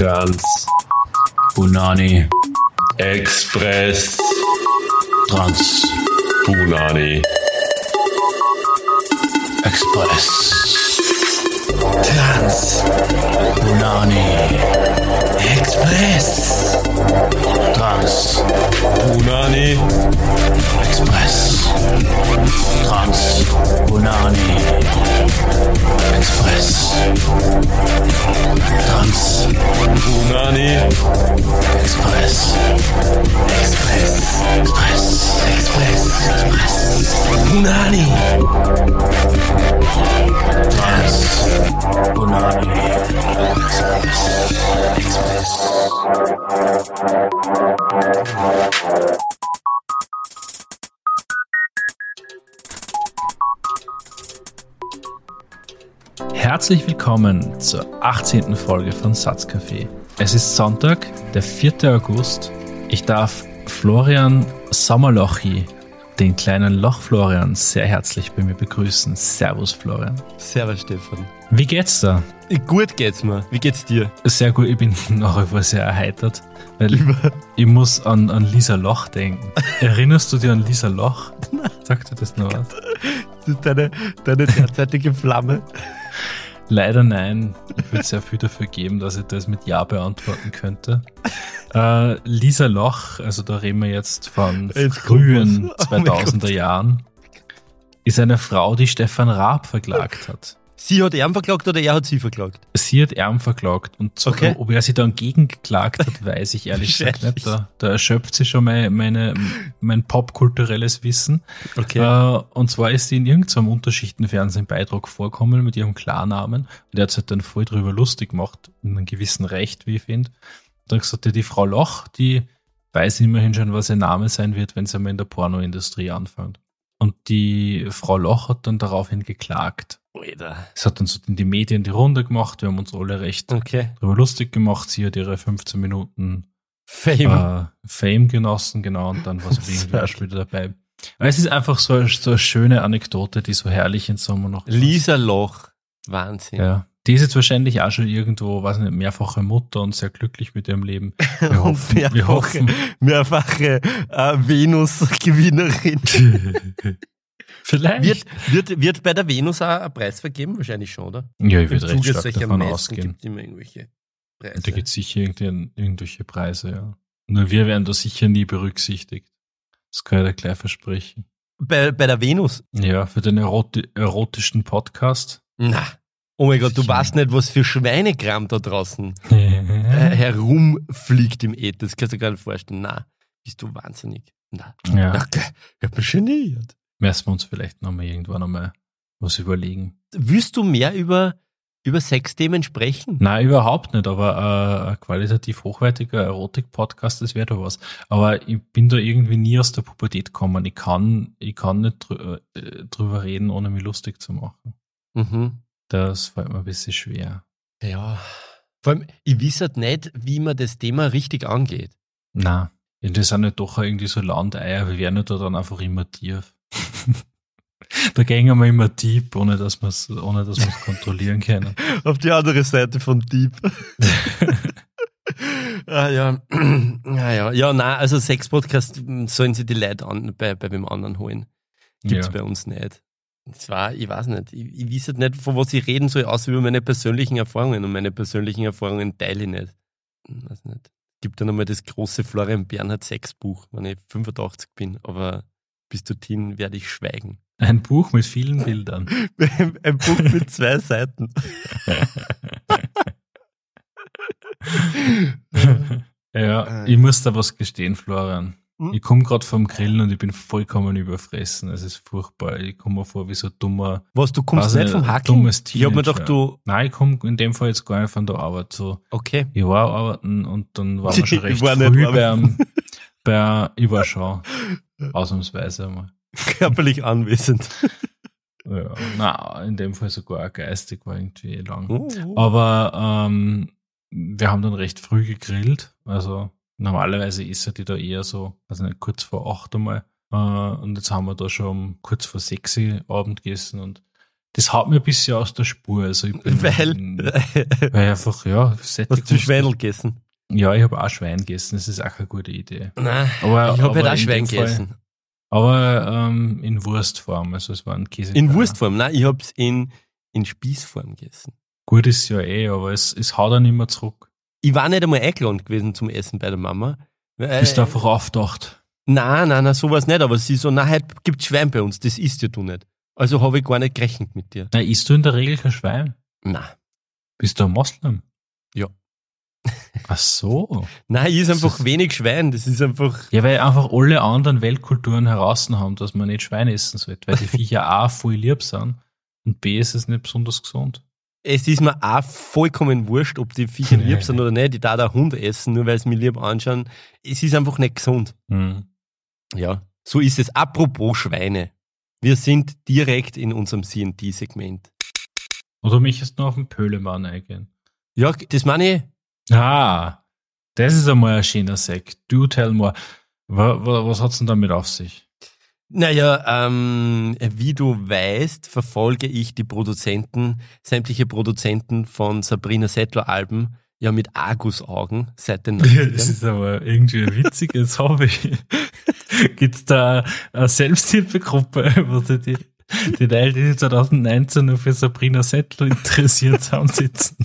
Trans. Punani. Express. Trans. Punani. Express. Trans. Punani. Express. Trans. Punani. Express. Trans. Punani. Express. Express. Express. Express. Express. Express. Punani. Trans. Herzlich willkommen zur 18. Folge von Satzcafé. Es ist Sonntag, der 4. August. Ich darf Florian Sommerlochi, den kleinen Loch Florian, sehr herzlich bei mir begrüßen. Servus Florian. Servus, Stefan. Wie geht's da? Gut geht's mir. Wie geht's dir? Sehr gut, ich bin nach wie vor sehr erheitert, weil ich muss an, an Lisa Loch denken. Erinnerst du dich an Lisa Loch? Sagt dir das noch was? Das ist deine, deine derzeitige Flamme. Leider nein. Ich würde sehr viel dafür geben, dass ich das mit Ja beantworten könnte. Äh, Lisa Loch, also da reden wir jetzt von Jetzt frühen kommt was. Oh mein 2000er Jahren, ist eine Frau, die Stefan Raab verklagt hat. Sie hat ihn verklagt oder er hat sie verklagt? Sie hat Erm verklagt und so, Okay. ob er sie dann gegengeklagt hat, weiß ich ehrlich gesagt nicht. Da, da erschöpft sie schon mein, meine, mein popkulturelles Wissen. Okay. Äh, und zwar ist sie in irgendeinem Unterschichtenfernsehen-Beitrag vorkommen mit ihrem Klarnamen. Und der hat sich dann voll drüber lustig gemacht, in einem gewissen Recht, wie ich finde. Dann gesagt, ja, die Frau Loch, die weiß immerhin schon, was ihr Name sein wird, wenn sie einmal in der Pornoindustrie anfängt. Und die Frau Loch hat dann daraufhin geklagt. Alter. Es hat dann so in die Medien die Runde gemacht, wir haben uns alle recht Okay. drüber lustig gemacht. Sie hat ihre 15 Minuten Fame. äh, Fame genossen, genau, und dann war sie irgendwie auch schon wieder dabei. Aber es ist einfach so, eine- so eine schöne Anekdote, die so herrlich in Sommer noch Lisa Loch. Wahnsinn. Ja. Die ist jetzt wahrscheinlich auch schon irgendwo, weiß nicht, mehrfache Mutter und sehr glücklich mit ihrem Leben. Wir Und hoffen, wir mehrfache, hoffen. mehrfache äh, Venus-Gewinnerin. Vielleicht. wird, wird, wird bei der Venus auch ein Preis vergeben? Wahrscheinlich schon, oder? ja, ich würde recht Zuge stark davon Messen ausgehen. gibt immer irgendwelche Preise. Da gibt es sicher irgendwelche Preise, ja. Nur wir werden da sicher nie berücksichtigt. Das kann ich dir gleich versprechen. bei, bei der Venus? Ja, für den eroti erotischen Podcast. Na. Oh mein Gott, du weißt nicht, was für Schweinekram da draußen äh, herumfliegt im Äther. Das kannst du dir gar nicht vorstellen. Na, bist du wahnsinnig. Na, ja. okay. ich hab mich geniert. Müssen wir uns vielleicht nochmal irgendwann nochmal was überlegen. Willst du mehr über, über Sexthemen sprechen? Nein, überhaupt nicht, aber äh, ein qualitativ hochwertiger Erotik-Podcast, das wäre da was. Aber ich bin da irgendwie nie aus der Pubertät gekommen. Ich kann, ich kann nicht drü äh, drüber reden, ohne mich lustig zu machen. Mhm. Das fällt mir ein bisschen schwer. Ja. Vor allem, ich weiß halt nicht, wie man das Thema richtig angeht. Na, das sind nicht doch irgendwie so Landeier, wir werden ja da dann einfach immer tief. da gehen wir immer deep, ohne dass wir es ohne dass wir's kontrollieren können. Auf die andere Seite von Deep. ah, ja. ja, ja. Ja, nein, also Sex-Podcast mm, sollen sie die Leute an, bei, bei wem anderen holen. Gibt's Ja. bei uns nicht. Zwar, ich weiß nicht, ich, ich weiß halt nicht, von was ich reden soll, außer über meine persönlichen Erfahrungen. Und meine persönlichen Erfahrungen teile ich nicht. Ich weiß nicht. Gibt dann einmal das große Florian Bernhard Sexbuch, wenn ich 85 bin. Aber bis dorthin werde ich schweigen. Ein Buch mit vielen Bildern. Ein Buch mit zwei Seiten. ja, ich muss da was gestehen, Florian. Hm? Ich komme gerade vom Grillen und ich bin vollkommen überfressen. Es ist furchtbar. Ich komme mir vor wie so ein dummer, Was, du kommst nicht vom Hacken? dummes Ich hab mir Teenager. gedacht, du, nein, ich komme in dem Fall jetzt gar nicht von der Arbeit. So, okay. ich war arbeiten und dann waren wir schon recht war früh beim, bei, ich war schon ausnahmsweise einmal. Körperlich anwesend. Ja, na, in dem Fall sogar auch geistig war irgendwie eh lang. Oh. Aber ähm, wir haben dann recht früh gegrillt. Also normalerweise ist er die da eher so, also nicht kurz vor acht einmal. Äh, und jetzt haben wir da schon um kurz vor sechs Uhr Abend gegessen und das haut mir ein bisschen aus der Spur. Also ich bin, Weil, weil einfach, ja, hast du Schweinel gegessen? Ja, ich habe auch Schwein gegessen, das ist auch eine gute Idee. Nein, Aber, ich habe halt auch in Schwein gegessen. Aber ähm, in Wurstform, also es war ein Käse. In Wurstform, nein, ich hab's in, in Spießform gegessen. Gut ist ja eh, aber es, es haut dann immer zurück. Ich war nicht einmal eingeladen gewesen zum Essen bei der Mama. Äh, Bist du einfach aufgedacht. Nein, nein, nein, sowas nicht, aber sie so, na, heute gibt's Schwein bei uns, das isst ja du nicht. Also habe ich gar nicht gerechnet mit dir. Na, isst du in der Regel kein Schwein? Na, Bist du ein Moslem? Ja. Ach so. nein, ich is Das einfach ist- wenig Schwein, das ist einfach, Ja, weil einfach alle anderen Weltkulturen heraus haben, dass man nicht Schwein essen sollte, weil die Viecher A voll lieb sind und B ist es nicht besonders gesund. es ist mir auch vollkommen wurscht, ob die Viecher Nee. lieb sind oder nicht, ich darf da Hund essen, nur weil sie mich lieb anschauen. Es ist einfach nicht gesund. Hm. Ja, so ist es. Apropos Schweine. Wir sind direkt in unserem CNT-Segment. Oder möchtest du noch auf den Pölemann eingehen? Ja, das meine ich. Ah, das ist einmal ein schöner Sekt. Do tell more. Was, hat's denn damit auf sich? Naja, ähm, wie du weißt, verfolge ich die Produzenten, sämtliche Produzenten von Sabrina Settler-Alben ja mit Argusaugen seit den Das 90ern. ist aber irgendwie ein witziges Hobby. Gibt's da eine Selbsthilfegruppe, wo sie die, die Leute, die 2019 nur für Sabrina Settler interessiert haben, sitzen?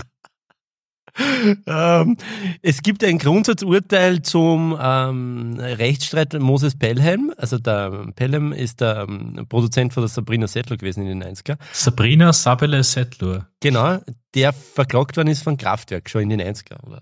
ähm, es gibt ein Grundsatzurteil zum ähm, Rechtsstreit Moses Pelham. Also der Pelham ist der ähm, Produzent von der Sabrina Settler gewesen in den 90er. Sabrina Sabele Settler. Genau, der verklagt worden ist von Kraftwerk schon in den 90er oder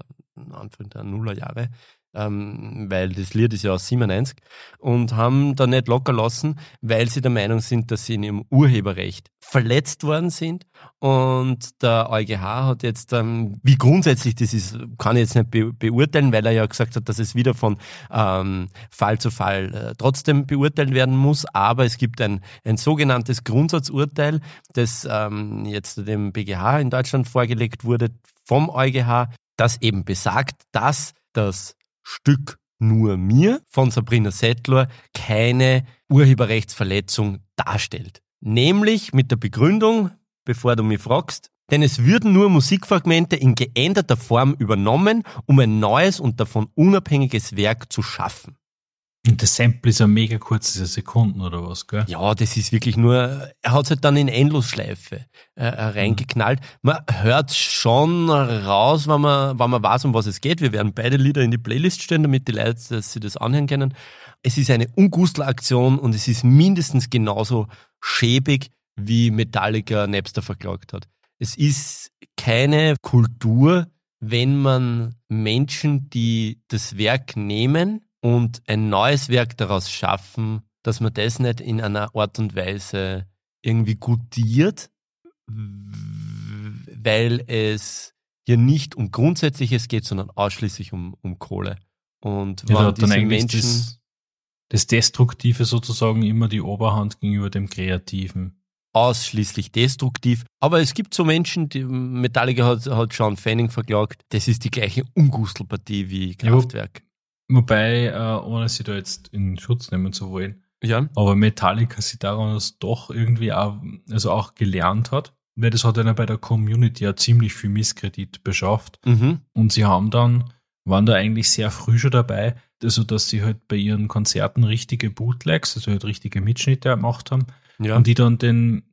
Anfang der Nullerjahre, ähm, weil das Lied ist ja aus 97 und haben da nicht locker lassen, weil sie der Meinung sind, dass sie in ihrem Urheberrecht verletzt worden sind. Und der EuGH hat jetzt, ähm, wie grundsätzlich das ist, kann ich jetzt nicht be beurteilen, weil er ja gesagt hat, dass es wieder von ähm, Fall zu Fall äh, trotzdem beurteilt werden muss, aber es gibt ein, ein sogenanntes Grundsatzurteil, das ähm, jetzt dem BGH in Deutschland vorgelegt wurde vom EuGH, das eben besagt, dass das Stück nur mir von Sabrina Settler keine Urheberrechtsverletzung darstellt. Nämlich mit der Begründung, bevor du mich fragst, denn es würden nur Musikfragmente in geänderter Form übernommen, um ein neues und davon unabhängiges Werk zu schaffen. Und das Sample ist ja mega kurz, diese Sekunden oder was, gell? Ja, das ist wirklich nur, er hat es halt dann in Endlosschleife äh, äh, reingeknallt. Man hört schon raus, wenn man, wenn man weiß, um was es geht. Wir werden beide Lieder in die Playlist stellen, damit die Leute dass sie das anhören können. Es ist eine Ungustelaktion und es ist mindestens genauso schäbig, wie Metallica Napster verklagt hat. Es ist keine Kultur, wenn man Menschen, die das Werk nehmen und ein neues Werk daraus schaffen, dass man das nicht in einer Art und Weise irgendwie gutiert, weil es hier nicht um Grundsätzliches geht, sondern ausschließlich um, um Kohle. Und Ja, wenn diese Menschen, das, das Destruktive sozusagen immer die Oberhand gegenüber dem Kreativen. ausschließlich destruktiv. Aber es gibt so Menschen, die Metallica hat, hat Sean Fanning verklagt, das ist die gleiche Ungustelpartie wie Kraftwerk. Wobei, äh, ohne sie da jetzt in Schutz nehmen zu wollen, Ja. aber Metallica sich daran das doch irgendwie auch, also auch gelernt hat, weil das hat ihnen bei der Community ja ziemlich viel Misskredit beschafft. Mhm. Und sie haben dann, waren da eigentlich sehr früh schon dabei, also dass sie halt bei ihren Konzerten richtige Bootlegs, also halt richtige Mitschnitte gemacht haben Ja. und die dann den,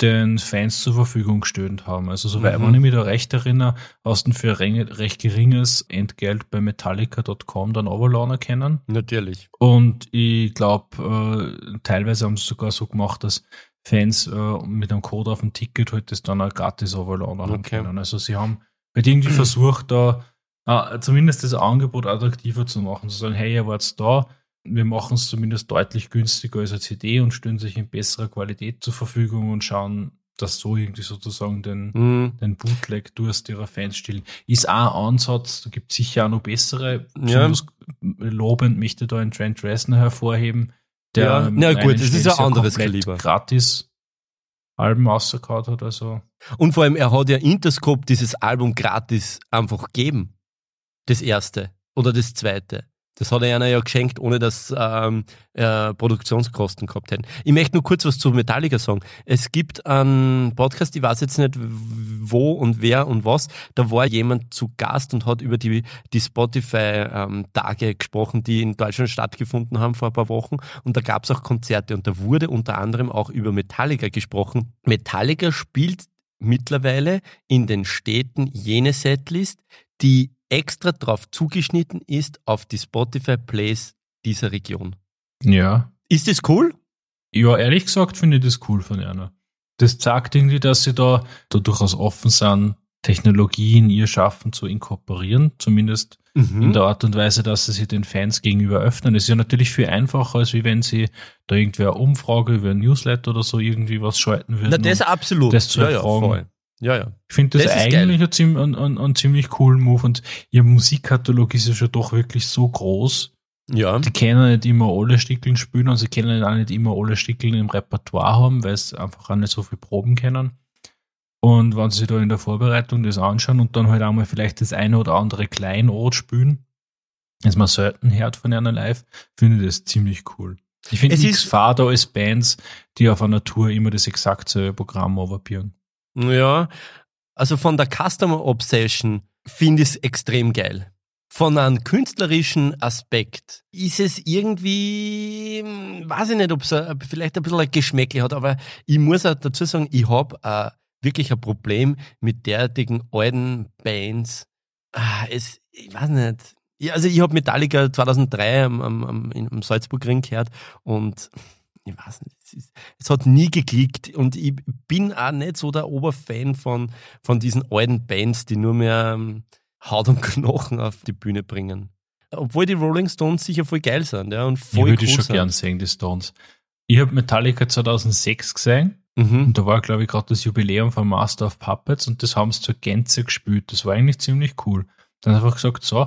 den Fans zur Verfügung gestellt haben. Also soweit Mhm. wenn ich mich da recht erinnere, hast du für recht geringes Entgelt bei Metallica.com dann runterladen können. Natürlich. Und ich glaube, äh, teilweise haben sie sogar so gemacht, dass Fans äh, mit einem Code auf dem Ticket halt das dann auch gratis haben Okay. können. Also sie haben halt irgendwie versucht, da äh, zumindest das Angebot attraktiver zu machen, zu sagen, hey, ihr wart da, wir machen es zumindest deutlich günstiger als eine CD und stellen sich in besserer Qualität zur Verfügung und schauen, dass so irgendwie sozusagen den, Mhm. den Bootleg-Durst ihrer Fans stillen. Ist auch ein Ansatz, da gibt es sicher auch noch bessere. Ja. Lobend möchte da einen Trent Reznor hervorheben, der Ja, na gut, das ist ein anderes Kaliber. gratis Alben rausgehauen hat, also Und vor allem, er hat ja Interscope dieses Album gratis einfach gegeben. Das erste oder das zweite. Das hat er einer ja geschenkt, ohne dass ähm, äh, Produktionskosten gehabt hätten. Ich möchte nur kurz was zu Metallica sagen. Es gibt einen Podcast, ich weiß jetzt nicht wo und wer und was, da war jemand zu Gast und hat über die, die Spotify-Tage ähm, gesprochen, die in Deutschland stattgefunden haben vor ein paar Wochen. Und da gab es auch Konzerte und da wurde unter anderem auch über Metallica gesprochen. Metallica spielt mittlerweile in den Städten jene Setlist, die extra drauf zugeschnitten ist auf die Spotify Plays dieser Region. Ja. Ist das cool? Ja, ehrlich gesagt finde ich das cool von einer. Das zeigt irgendwie, dass sie da, da durchaus offen sind, Technologien ihr Schaffen zu inkorporieren, zumindest mhm. in der Art und Weise, dass sie sich den Fans gegenüber öffnen. Das ist ja natürlich viel einfacher, als wie wenn sie da irgendwie eine Umfrage über ein Newsletter oder so irgendwie was schalten würden. Na, das absolut. Das zu ja, erfragen. Ja, ja, ja. Ich finde das, das eigentlich ein, ein, ein, ein, ziemlich coolen Move und ihr Musikkatalog ist ja schon doch wirklich so groß. Ja. Die können nicht immer alle Stickeln spielen und sie können auch nicht immer alle Stickeln im Repertoire haben, weil sie einfach auch nicht so viel Proben kennen. Und wenn sie da in der Vorbereitung das anschauen und dann halt einmal vielleicht das eine oder andere Kleinod spielen, das man selten hört von einer live, finde ich das ziemlich cool. Ich finde nichts fader als Bands, die auf einer Tour immer das exakt selbe Programm overbieren. Ja, also von der Customer Obsession finde ich es extrem geil. Von einem künstlerischen Aspekt ist es irgendwie, weiß ich nicht, ob es vielleicht ein bisschen ein hat, aber ich muss auch dazu sagen, ich habe äh, wirklich ein Problem mit derartigen alten Bands. Ah, es, ich weiß nicht. Ja, also ich habe Metallica 2003 am, am, am, am Salzburgring gehört und ich weiß nicht, es, ist, es, hat nie geklickt und ich bin auch nicht so der Oberfan von, von diesen alten Bands, die nur mehr ähm, Haut und Knochen auf die Bühne bringen. Obwohl die Rolling Stones sicher voll geil sind, ja, und voll Ich würde cool schon sind. gern sehen, die Stones. Ich habe Metallica 2006 gesehen Mhm. Und da war, glaube ich, gerade das Jubiläum von Master of Puppets und das haben sie zur Gänze gespielt. Das war eigentlich ziemlich cool. Dann einfach gesagt, so,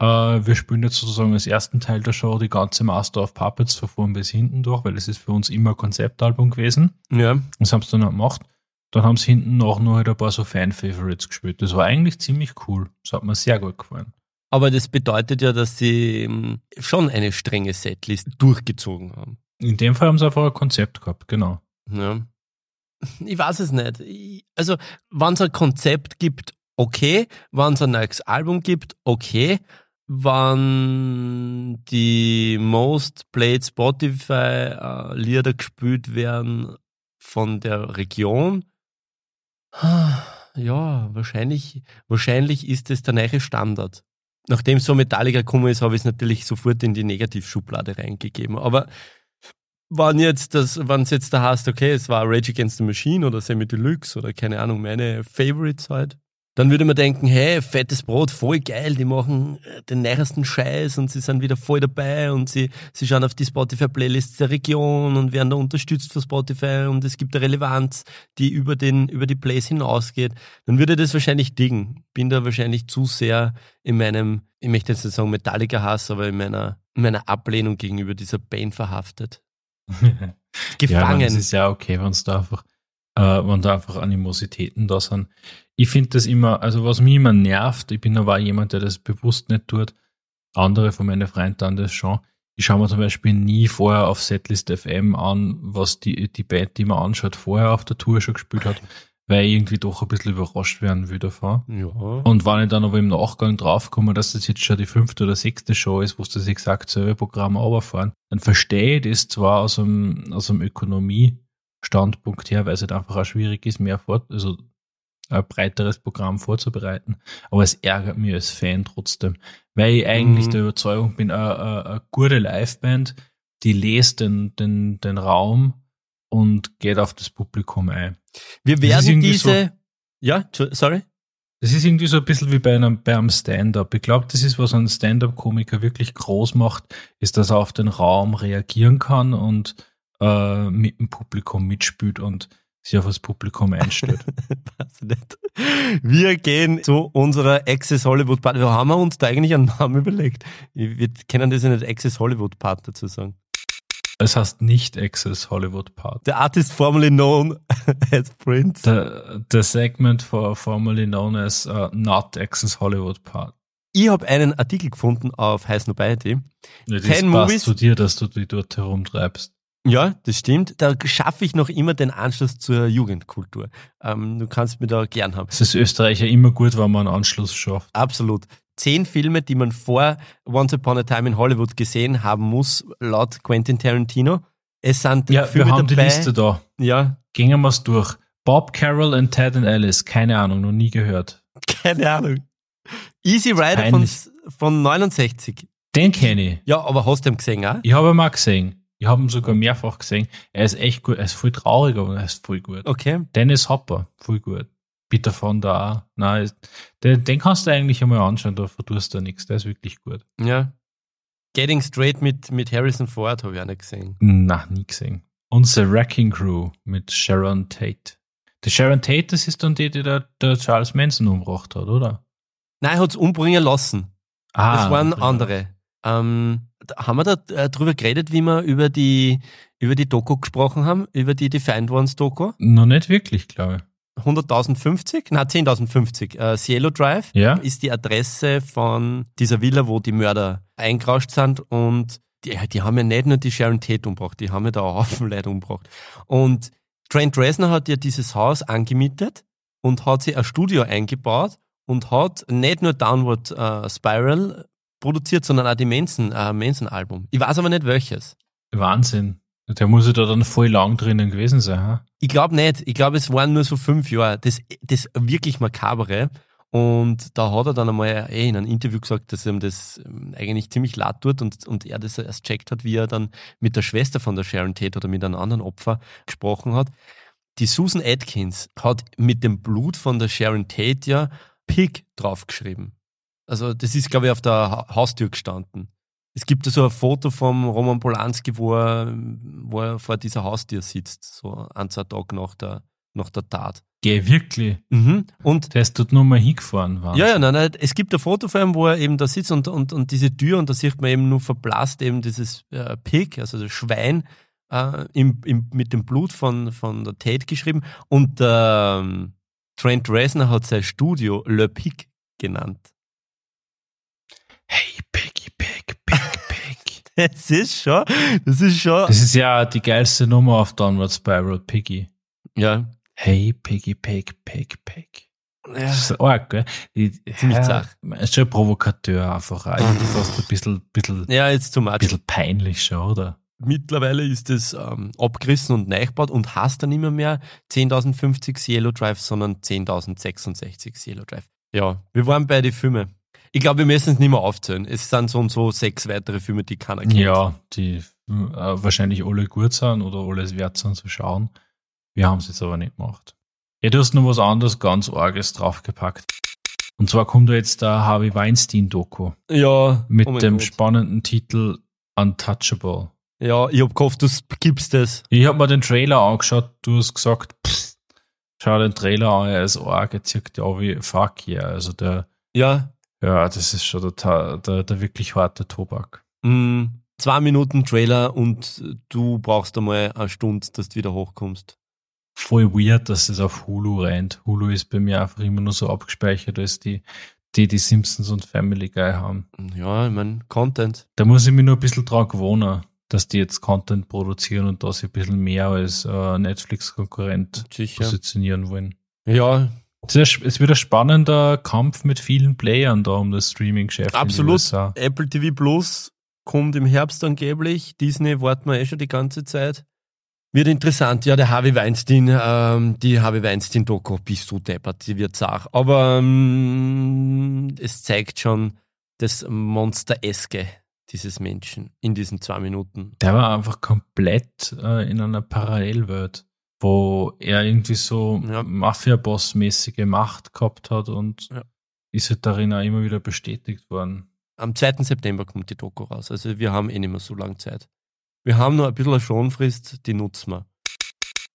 äh, wir spielen jetzt sozusagen als ersten Teil der Show die ganze Master of Puppets von vorn bis hinten durch, weil das ist für uns immer ein Konzeptalbum gewesen. Ja. Das haben sie dann auch gemacht. Dann haben sie hinten auch noch halt ein paar so Fan-Favorites gespielt. Das war eigentlich ziemlich cool. Das hat mir sehr gut gefallen. Aber das bedeutet ja, dass sie ähm, schon eine strenge Setlist durchgezogen haben. In dem Fall haben sie einfach ein Konzept gehabt, genau. Ja ich weiß es nicht. Ich, also, wenn es ein Konzept gibt, okay. Wenn es ein neues Album gibt, okay. Wenn die Most Played Spotify äh, Lieder gespielt werden von der Region, ja, wahrscheinlich, wahrscheinlich ist es der neue Standard. Nachdem so Metallica gekommen ist, habe ich es natürlich sofort in die Negativschublade reingegeben. Aber wann jetzt das, wann es jetzt da heißt, okay, es war Rage Against the Machine oder Semi Deluxe oder keine Ahnung, meine Favorites halt, dann würde man denken, hey, fettes Brot, voll geil, die machen äh, den nähersten Scheiß und sie sind wieder voll dabei und sie, sie schauen auf die Spotify-Playlists der Region und werden da unterstützt von Spotify und es gibt eine Relevanz, die über, den, über die Plays hinausgeht. Dann würde das wahrscheinlich diggen. Bin da wahrscheinlich zu sehr in meinem, ich möchte jetzt nicht sagen Metallica-Hass, aber in meiner, in meiner Ablehnung gegenüber dieser Band verhaftet. Gefangen. Ja, das ist ja okay, wenn es da einfach, äh, wenn da einfach Animositäten da sind. Ich finde das immer, also was mich immer nervt, ich bin aber jemand, der das bewusst nicht tut, andere von meinen Freunden dann das schon. Ich schaue mir zum Beispiel nie vorher auf Setlist FM an, was die, die Band, die man anschaut, vorher auf der Tour schon gespielt hat weil ich irgendwie doch ein bisschen überrascht werden will davon. Ja. Und wenn ich dann aber im Nachgang draufkomme, dass das jetzt schon die fünfte oder sechste Show ist, wo sie das exakt selbe Programm runterfahren, dann verstehe ich das zwar aus einem, aus einem Ökonomie-Standpunkt her, weil es halt einfach auch schwierig ist, mehr fort, also ein breiteres Programm vorzubereiten. Aber es ärgert mich als Fan trotzdem, weil ich eigentlich mhm. der Überzeugung bin, eine, gute Liveband, die lest den, den, den Raum und geht auf das Publikum ein. Wir werden diese. So, ja, sorry. Das ist irgendwie so ein bisschen wie bei einem, bei einem Stand-up. Ich glaube, das ist, was ein Stand-up-Komiker wirklich groß macht, ist, dass er auf den Raum reagieren kann und äh, mit dem Publikum mitspielt und sich auf das Publikum einstellt. Nicht. Wir gehen zu unserer Access Hollywood Party. Wir haben uns da eigentlich einen Namen überlegt. Wir kennen das ja nicht Access Hollywood Party dazu sagen. Es heißt nicht Access Hollywood Part. The artist formerly known as Prince. The, the segment for formerly known as uh, not Access Hollywood Part. Ich habe einen Artikel gefunden auf High Snobiety. Ja, das Ten passt Movies. zu dir, dass du dich dort herumtreibst. Ja, das stimmt. Da schaffe ich noch immer den Anschluss zur Jugendkultur. Ähm, du kannst mir da gern haben. Es ist Österreicher immer gut, wenn man einen Anschluss schafft. Absolut. Zehn Filme, die man vor Once Upon a Time in Hollywood gesehen haben muss, laut Quentin Tarantino. Es sind Ja, Filme wir haben dabei. die Liste da. Ja, Gehen wir es durch. Bob Carroll und Ted and Alice. Keine Ahnung, noch nie gehört. keine Ahnung. Easy Rider von, von 69. Den kenne ich. Ja, aber hast du ihn gesehen, auch? Ich habe ihn mal gesehen. Ich habe ihn sogar mehrfach gesehen. Er ist echt gut. Er ist voll traurig, aber er ist voll gut. Okay. Dennis Hopper, voll gut. Peter von da auch. Nein, den, den kannst du eigentlich einmal anschauen, da verdurst du nichts. Der ist wirklich gut. Ja. Getting Straight mit, mit Harrison Ford habe ich auch nicht gesehen. Na, nie gesehen. Und The Wrecking Crew mit Sharon Tate. Die Sharon Tate, das ist dann die, die der, der Charles Manson umgebracht hat, oder? Nein, er hat es umbringen lassen. Ah, Das waren andere. Ähm, haben wir da äh, drüber geredet, wie wir über die, über die Doku gesprochen haben? Über die Defined Ones Doku? Noch nicht wirklich, glaube ich. 100.050? Nein, 10.050. Äh, Cielo Drive Ja? ist die Adresse von dieser Villa, wo die Mörder eingerauscht sind und die, die haben ja nicht nur die Sharon Tate umgebracht, die haben ja da auch Haufen Leute umgebracht. Und Trent Reznor hat ja dieses Haus angemietet und hat sich ein Studio eingebaut und hat nicht nur Downward äh, Spiral produziert, sondern auch die Manson, äh, Manson-Album. Ich weiß aber nicht welches. Wahnsinn. Der muss ja da dann voll lang drinnen gewesen sein, ha? Ich glaube nicht. Ich glaube, es waren nur so fünf Jahre. Das, das wirklich makabere. Und da hat er dann einmal eh in einem Interview gesagt, dass ihm das ähm, eigentlich ziemlich leid tut und, und er das erst checkt hat, wie er dann mit der Schwester von der Sharon Tate oder mit einem anderen Opfer gesprochen hat. Die Susan Atkins hat mit dem Blut von der Sharon Tate ja Pig draufgeschrieben. Also das ist, glaube ich, auf der Ha- Haustür gestanden. Es gibt so ein Foto vom Roman Polanski, wo er, wo er vor dieser Haustür sitzt, so ein, zwei Tage nach der, nach der Tat. Geh, wirklich. Mhm. Und Der ist dort nur mal hingefahren. Wahnsinn. ja, ja, nein, nein, es gibt ein Foto von ihm, wo er eben da sitzt und, und, und diese Tür und da sieht man eben nur verblasst eben dieses äh, Pig, also das Schwein, äh, im, im, mit dem Blut von, von der Tate geschrieben. Und ähm, Trent Reznor hat sein Studio Le Pig genannt. Hey, Peggy, Peg, Peg, Peg. Das ist schon, das ist schon. Das ist ja die geilste Nummer auf Downward Spiral, Piggy. ja, Hey, Peggy, Peg, Peg, Peg. ja. Das ist arg, gell? Ziemlich ja, zart. Ist schon ein Provokateur einfach. Eigentlich fast ein bisschen, bisschen, ja, jetzt zu much. bisschen peinlich schon, oder? Mittlerweile ist es ähm, abgerissen und neichbaut und hast dann immer mehr 10.050 Cielo Drive, sondern 10.00066 Cielo Drive. Ja, wir waren bei den Filmen. Ich glaube, wir müssen es nicht mehr aufzählen. Es sind so und so sechs weitere Filme, die keiner kennt. Ja, die äh, wahrscheinlich alle gut sind oder alles wert sind zu schauen. Wir haben es jetzt aber nicht gemacht. Ja, du hast noch was anderes ganz Arges draufgepackt. Und zwar kommt da jetzt der Harvey Weinstein-Doku Ja, mit oh dem Gott. spannenden Titel Untouchable. Ja, ich hab gehofft, du gibst es. Ich habe mir den Trailer angeschaut, du hast gesagt, pff, schau den Trailer an, er ist arg, er zirkt ja wie fuck yeah. Also der, Ja, ja, das ist schon der, der, der wirklich harte Tobak. mh, zwei Minuten Trailer und du brauchst einmal eine Stunde, dass du wieder hochkommst. Voll weird, dass es auf Hulu rennt. Hulu ist bei mir einfach immer nur so abgespeichert, als die, die die Simpsons und Family Guy haben. Ja, ich mein, Content. Da muss ich mich nur ein bisschen dran gewohnen, dass die jetzt Content produzieren und da sie ein bisschen mehr als äh, Netflix-Konkurrent positionieren wollen. Ja, Es wird ein spannender Kampf mit vielen Playern da um das Streaming-Geschäft. Absolut. USA. Apple TV Plus kommt im Herbst angeblich. Disney warten wir eh schon die ganze Zeit. Wird interessant. Ja, der Harvey Weinstein, ähm, die Harvey Weinstein-Doku, bist du deppert, die wird Sach. Aber ähm, es zeigt schon das Monster-eske dieses Menschen in diesen zwei Minuten. Der war einfach komplett äh, in einer Parallelwelt, wo er irgendwie so Ja. Mafia-Boss-mäßige Macht gehabt hat und Ja. ist halt darin auch immer wieder bestätigt worden. Am 2. September kommt die Doku raus. Also wir haben eh nicht mehr so lange Zeit. Wir haben noch ein bisschen eine Schonfrist, die nutzen wir.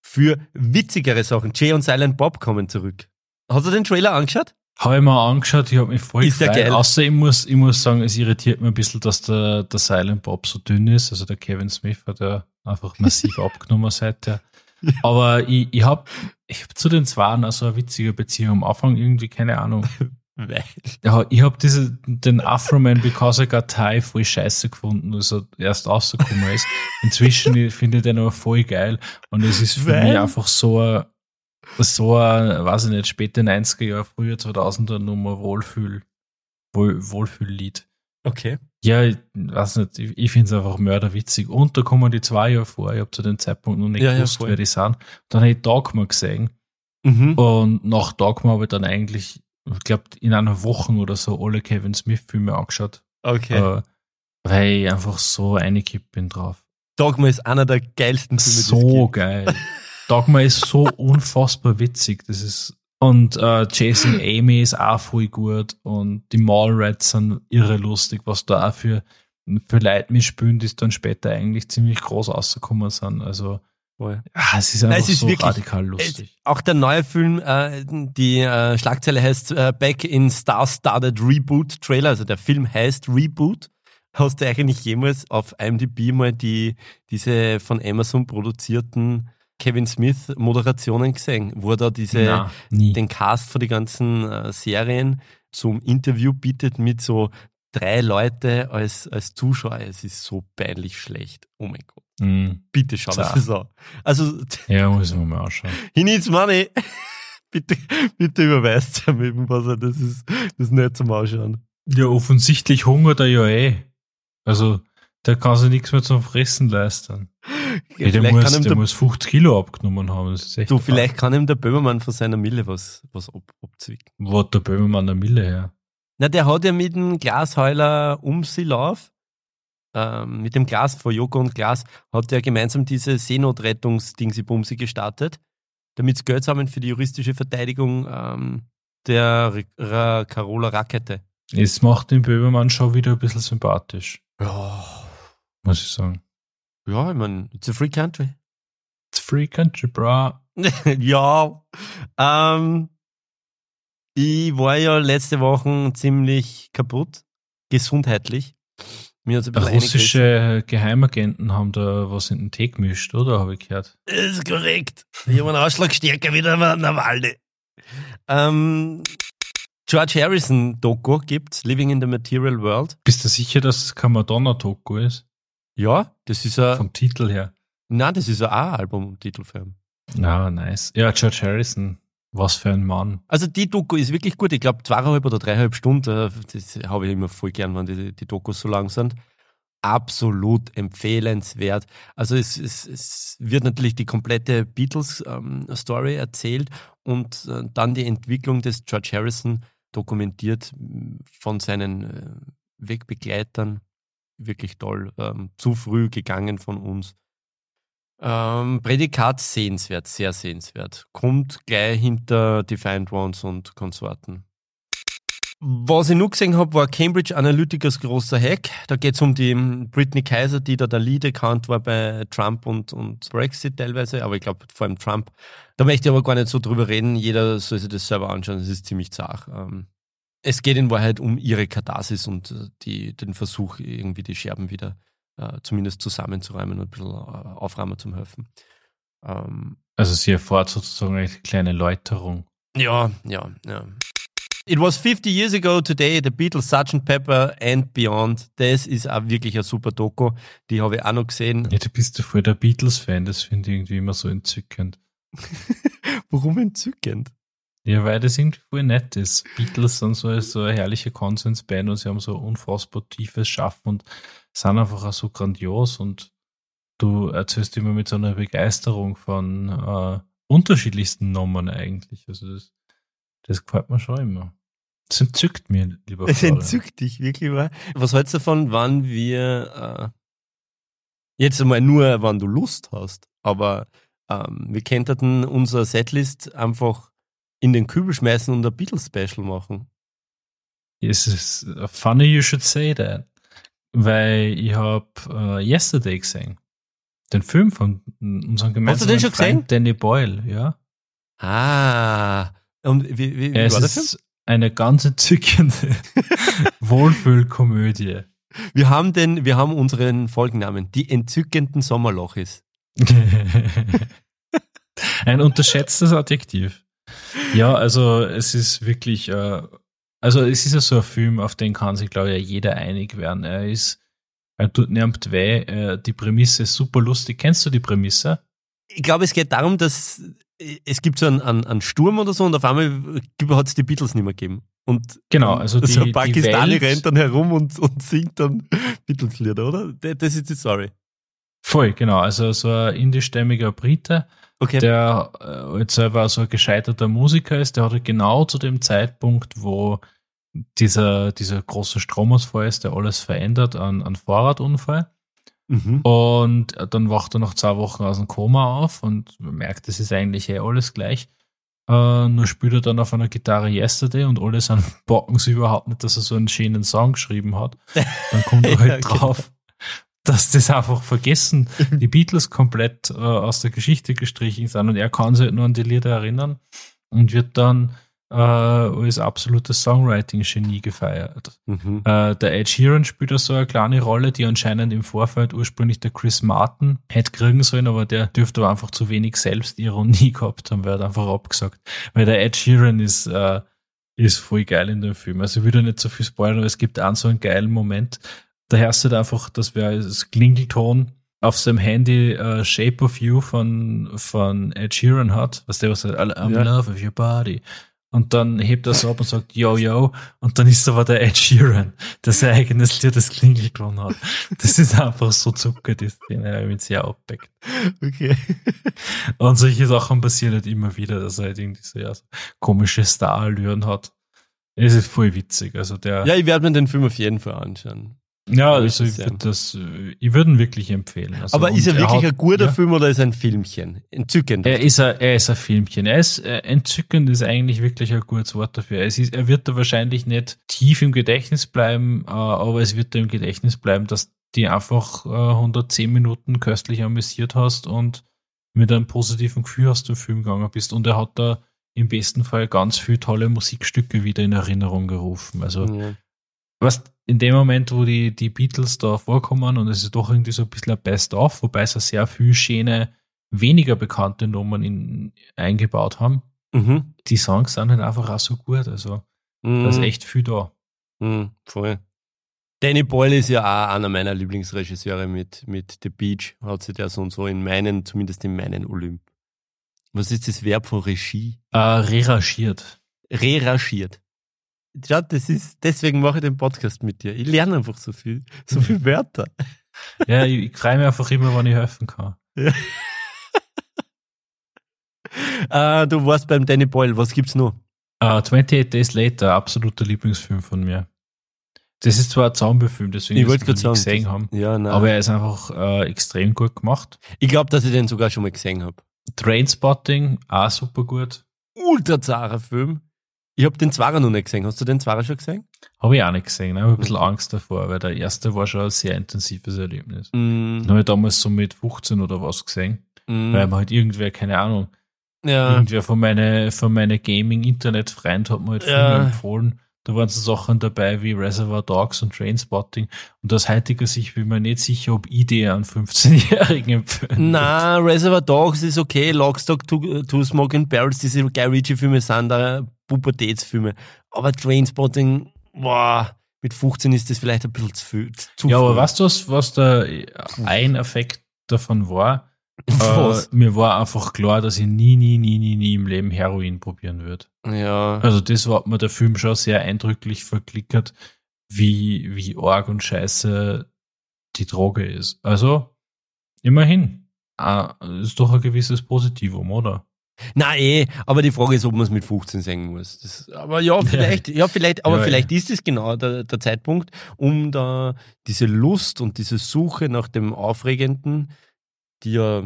Für witzigere Sachen. Jay und Silent Bob kommen zurück. Hast du den Trailer angeschaut? Habe ich mir angeschaut, ich habe mich voll Ist gefreut. geil. Außer ich muss, ich muss sagen, es irritiert mich ein bisschen, dass der, der Silent Bob so dünn ist. Also der Kevin Smith hat ja einfach massiv abgenommen seither. Aber ich, ich habe ich hab zu den Zwaren also eine witzige Beziehung. Am Anfang irgendwie, keine Ahnung. Weil. Ja, ich habe diese den Afro-Man Because I Got Tie voll scheiße gefunden, als er erst rausgekommen ist. Inzwischen finde ich den aber voll geil. Und es ist für Weil? mich einfach so ein, so ein, weiß ich nicht, späte 90er Jahre, früher 2000er Nummer Wohlfühl, Wohl, Wohlfühllied. Okay. Ja, ich weiß nicht, ich, ich finde es einfach mörderwitzig. Und da kommen die zwei Jahre vor, ich habe zu dem Zeitpunkt noch nicht Ja, ja, gewusst, voll. wer die sind. Dann habe ich Dogma gesehen. Mhm. Und nach Dogma habe ich dann eigentlich, ich glaube, in einer Woche oder so alle Kevin Smith-Filme angeschaut. Okay. Äh, weil ich einfach so eingekippt bin drauf. Dogma ist einer der geilsten Filme, So geil. Dogma ist so unfassbar witzig. Das ist und äh, Jason Amy ist auch voll gut und die Mallrats sind irre lustig, was da auch für, für Leute mitspielen, die dann später eigentlich ziemlich groß rausgekommen sind. Also Voll. ah, es ist einfach Es ist so wirklich- radikal lustig. Äh, Auch der neue Film, äh, die äh, Schlagzeile heißt äh, Back in Star-Started Reboot Trailer, also der Film heißt Reboot. Hast du eigentlich jemals auf IMDb mal die, diese von Amazon produzierten Kevin Smith Moderationen gesehen, wo er da diese, Na, den Cast von den ganzen äh, Serien zum Interview bietet mit so drei Leute als, als Zuschauer. Es ist so peinlich schlecht. Oh mein Gott. Mhm. Bitte schau Klar. das an. Also, Ja, muss man mal anschauen. he needs money. bitte, bitte überweist ihm irgendwas. Das ist, das ist nicht zum Ausschauen. Ja, offensichtlich hungert er ja eh. Also, der kann sich nichts mehr zum Fressen leisten. Ja, der muss, kann ihm der der, muss 50 Kilo abgenommen haben. Du, vielleicht kann ihm der Böhmermann von seiner Mille was, was ab, abzwicken. Wo hat der Böhmermann eine Mille her? Na, der hat ja mit dem Glasheuler um sie Lauf, ähm, mit dem Glas vor Joko und Glas, hat er gemeinsam diese Seenotrettungs-Dingsi-Bumsi gestartet, damit sie Geld sammeln für die juristische Verteidigung ähm, der R Carola Rakete. Es macht den Böhmermann schon wieder ein bisschen sympathisch, Ja, muss ich sagen. ja ich meine, it's a free country. It's free country, bra. ja. Ähm, ich war ja letzte Woche ziemlich kaputt, gesundheitlich. Mir. Russische Geheimagenten haben da was in den Tee gemischt, oder? Habe ich gehört. Das ist korrekt. Ich habe einen Ausschlag stärker wie der Nawalny. Ähm, George Harrison Doku gibt's, Living in the Material World. Bist du sicher, dass es kein Madonna-Doku ist? Ja, das ist ein, Vom Titel her. nein, das ist ein A-Album-Titelfilm. Na, nice. Ja, George Harrison. Was für ein Mann. Also die Doku ist wirklich gut. Ich glaube zweieinhalb oder dreieinhalb Stunden. äh, Das habe ich immer voll gern, wenn die, die Dokus so lang sind. Absolut empfehlenswert. Also es, es, es wird natürlich die komplette Beatles-Story erzählt und äh, dann die Entwicklung des George Harrison dokumentiert von seinen äh, Wegbegleitern. Wirklich toll. Ähm, zu früh gegangen von uns. Ähm, Prädikat sehenswert, sehr sehenswert. Kommt gleich hinter Defiant Ones und Konsorten. Was ich noch gesehen habe, war Cambridge Analyticas großer Hack. Da geht es um die ähm, Britney Kaiser, die da der Lead-Account war bei Trump und, und Brexit teilweise, aber ich glaube vor allem Trump. Da möchte ich aber gar nicht so drüber reden. Jeder soll sich das selber anschauen, das ist ziemlich zart. Ähm, es geht in Wahrheit um ihre Katharsis und äh, die, den Versuch, irgendwie die Scherben wieder äh, zumindest zusammenzuräumen und ein bisschen äh, aufräumen zu helfen. Ähm, Also sie erfahrt sozusagen eine kleine Läuterung. ja, ja, ja. It was 50 years ago today, The Beatles, Sgt. Pepper and Beyond. Das ist auch wirklich ein super Doku. Die habe ich auch noch gesehen. Ja, du bist ja voll der Beatles-Fan, das finde ich irgendwie immer so entzückend. Warum entzückend? Ja, weil das irgendwie voll nett ist. Beatles sind so, so eine herrliche Konsensband und sie haben so unfassbar tiefes Schaffen und sind einfach auch so grandios und du erzählst immer mit so einer Begeisterung von äh, unterschiedlichsten Nummern eigentlich. Also das, das gefällt mir schon immer. Das entzückt mir, lieber Es Florian. entzückt dich wirklich, wa? Was hältst du davon, wann wir äh, jetzt einmal nur, wann du Lust hast, aber ähm, wir könnten unser Setlist einfach in den Kübel schmeißen und ein Beatles-Special machen. Es ist funny you should say that. Weil ich habe äh, Yesterday gesehen. Den Film von unserem gemeinsamen den schon Freund gesehen? Danny Boyle, ja. Ah, und wie, wie, wie es war der Film? ist eine ganz entzückende Wohlfühlkomödie. Wir haben den, wir haben unseren Folgennamen, die entzückenden Sommerlochis. Ein unterschätztes Adjektiv. Ja, also es ist wirklich äh, also es ist ja so ein Film, auf den kann sich, glaube ich, jeder einig werden. Er ist, er tut niemand weh. Äh, die Prämisse ist super lustig. Kennst du die Prämisse? Ich glaube, es geht darum, dass es gibt so einen, einen, einen Sturm oder so und auf einmal hat es die Beatles nicht mehr gegeben. Und genau, also die, so ein Pakistani die Welt, rennt dann herum und, und singt dann Beatles-Lieder, oder? Das ist die Story. Voll, genau. Also so ein indischstämmiger Brite, Okay. der äh, jetzt selber so ein gescheiterter Musiker ist, der hatte genau zu dem Zeitpunkt, wo dieser, dieser große Stromausfall ist, der alles verändert, einen, einen Fahrradunfall. Mhm. Und dann wacht er nach zwei Wochen aus dem Koma auf und merkt, es ist eigentlich eh alles gleich. Äh, nur spielt er dann auf einer Gitarre Yesterday und alle sind bocken sie überhaupt nicht, dass er so einen schönen Song geschrieben hat. Dann kommt er halt Ja, okay. drauf, dass das einfach vergessen, die Beatles komplett äh, aus der Geschichte gestrichen sind und er kann sich halt nur an die Lieder erinnern und wird dann äh, als absolutes Songwriting-Genie gefeiert. Mhm. Äh, der Ed Sheeran spielt da so eine kleine Rolle, die anscheinend im Vorfeld ursprünglich der Chris Martin hätte kriegen sollen, aber der dürfte aber einfach zu wenig Selbstironie gehabt haben, weil er hat einfach abgesagt. Weil der Ed Sheeran ist, äh, ist voll geil in dem Film. Also ich will da nicht so viel spoilern, aber es gibt einen so einen geilen Moment. Da hörst du einfach, das wäre das Klingelton auf seinem Handy äh, Shape of You von, von Ed Sheeran hat, was der was sagt, I'm in Ja. love with your body. Und dann hebt er so ab und sagt, yo, yo. Und dann ist aber der Ed Sheeran, der sein eigenes Lied das Klingelton hat. Das ist einfach so Zucker, die Szene, er mich sehr abpackt. Okay. Und solche Sachen passieren halt immer wieder, dass er halt irgendwie so, ja, so komische Starallüren hat. Es ist voll witzig. Also der, Ja, ich werde mir den Film auf jeden Fall anschauen. Ja also ich würde das, äh, ich würde ihn wirklich empfehlen. Also, Aber ist er wirklich hat- ein guter ja. Film oder ist er ein Filmchen? Entzückend. Er ist ein, er ist ein Filmchen. Er ist äh, entzückend, ist eigentlich wirklich ein gutes Wort dafür. Es ist, er wird da wahrscheinlich nicht tief im Gedächtnis bleiben, äh, aber es wird da im Gedächtnis bleiben, dass die einfach äh, 110 Minuten köstlich amüsiert hast und mit einem positiven Gefühl aus dem Film gegangen bist. Und er hat da im besten Fall ganz viele tolle Musikstücke wieder in Erinnerung gerufen. Also ja. Was in dem Moment, wo die, die Beatles da vorkommen und es ist doch irgendwie so ein bisschen ein Best-of, wobei sie sehr viel schöne, weniger bekannte Nummern in, eingebaut haben. Mhm. Die Songs sind halt einfach auch so gut. Also Mhm. da ist echt viel da. Mhm, voll. Danny Boyle ist ja auch einer meiner Lieblingsregisseure mit, mit The Beach. Hat sich der so und so in meinen, zumindest in meinen Olymp. Was ist das Verb von Regie? Äh, rerangiert. Reragiert. Ja, das ist, deswegen mache ich den Podcast mit dir. Ich lerne einfach so viel, so viel Wörter. Ja, ich, ich freue mich einfach immer, wenn ich helfen kann. Äh, du warst beim Danny Boyle, was gibt's noch? Äh, 28 Days Later, absoluter Lieblingsfilm von mir. Das ist zwar ein Zombie-Film, deswegen Ich wollte gerade ihn sagen. gesehen haben. Ja, nein. Aber er ist einfach äh, extrem gut gemacht. ich glaube, dass ich den sogar schon mal gesehen habe. Trainspotting, auch super gut. Ultra zarer Film. Ich habe den Zwarer noch nicht gesehen. Hast du den Zwarer schon gesehen? Habe ich auch nicht gesehen. Ich habe ein bisschen. Angst davor, weil der erste war schon ein sehr intensives Erlebnis. Mm, Den habe ich damals so mit 15 oder was gesehen, mm, weil man halt irgendwer, keine Ahnung, ja. irgendwer von meine, von meine Gaming-Internet-Freund hat mir halt Ja. empfohlen. Da waren so Sachen dabei wie Reservoir Dogs und Trainspotting. Und aus heutiger Sicht bin ich mir nicht sicher, ob ich die an 15-Jährigen empfehlen Na, Reservoir Dogs ist okay, Lockstock, Two, Two Smoking Barrels, diese Guy Ritchie-Filme sind da Pubertätsfilme. Aber Trainspotting, boah, mit 15 ist das vielleicht ein bisschen zu viel. Zu Ja, aber weißt du, was, was der ein Effekt davon war? Äh, mir war einfach klar, dass ich nie, nie, nie, nie, nie im Leben Heroin probieren würde. Ja. Also das hat mir der Film schon sehr eindrücklich verklickert, wie, wie arg und scheiße die Droge ist. Also, immerhin. Ah, ist doch ein gewisses Positivum, oder? Na eh, aber die Frage ist, ob man es mit 15 singen muss. Das, aber ja, vielleicht, ja, vielleicht, aber Ja, vielleicht ist es genau der, der Zeitpunkt, um da diese Lust und diese Suche nach dem Aufregenden, die ja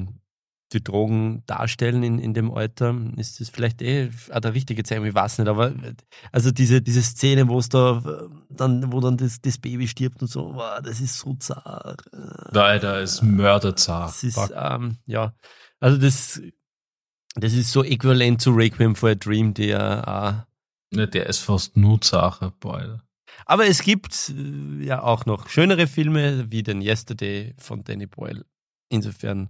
die Drogen darstellen in, in dem Alter, ist das vielleicht eh auch der richtige Zeitpunkt, ich weiß nicht, aber also diese, diese Szene, wo es da dann, wo dann das, das Baby stirbt und so, wow, das ist so zart. Da, da ist mörderzart. Das ist, ähm, ja, also das, das ist so äquivalent zu Requiem for a Dream, der, äh, Ne, der ist fast nur Sache, boy. aber es gibt äh, ja auch noch schönere Filme wie den Yesterday von Danny Boyle. Insofern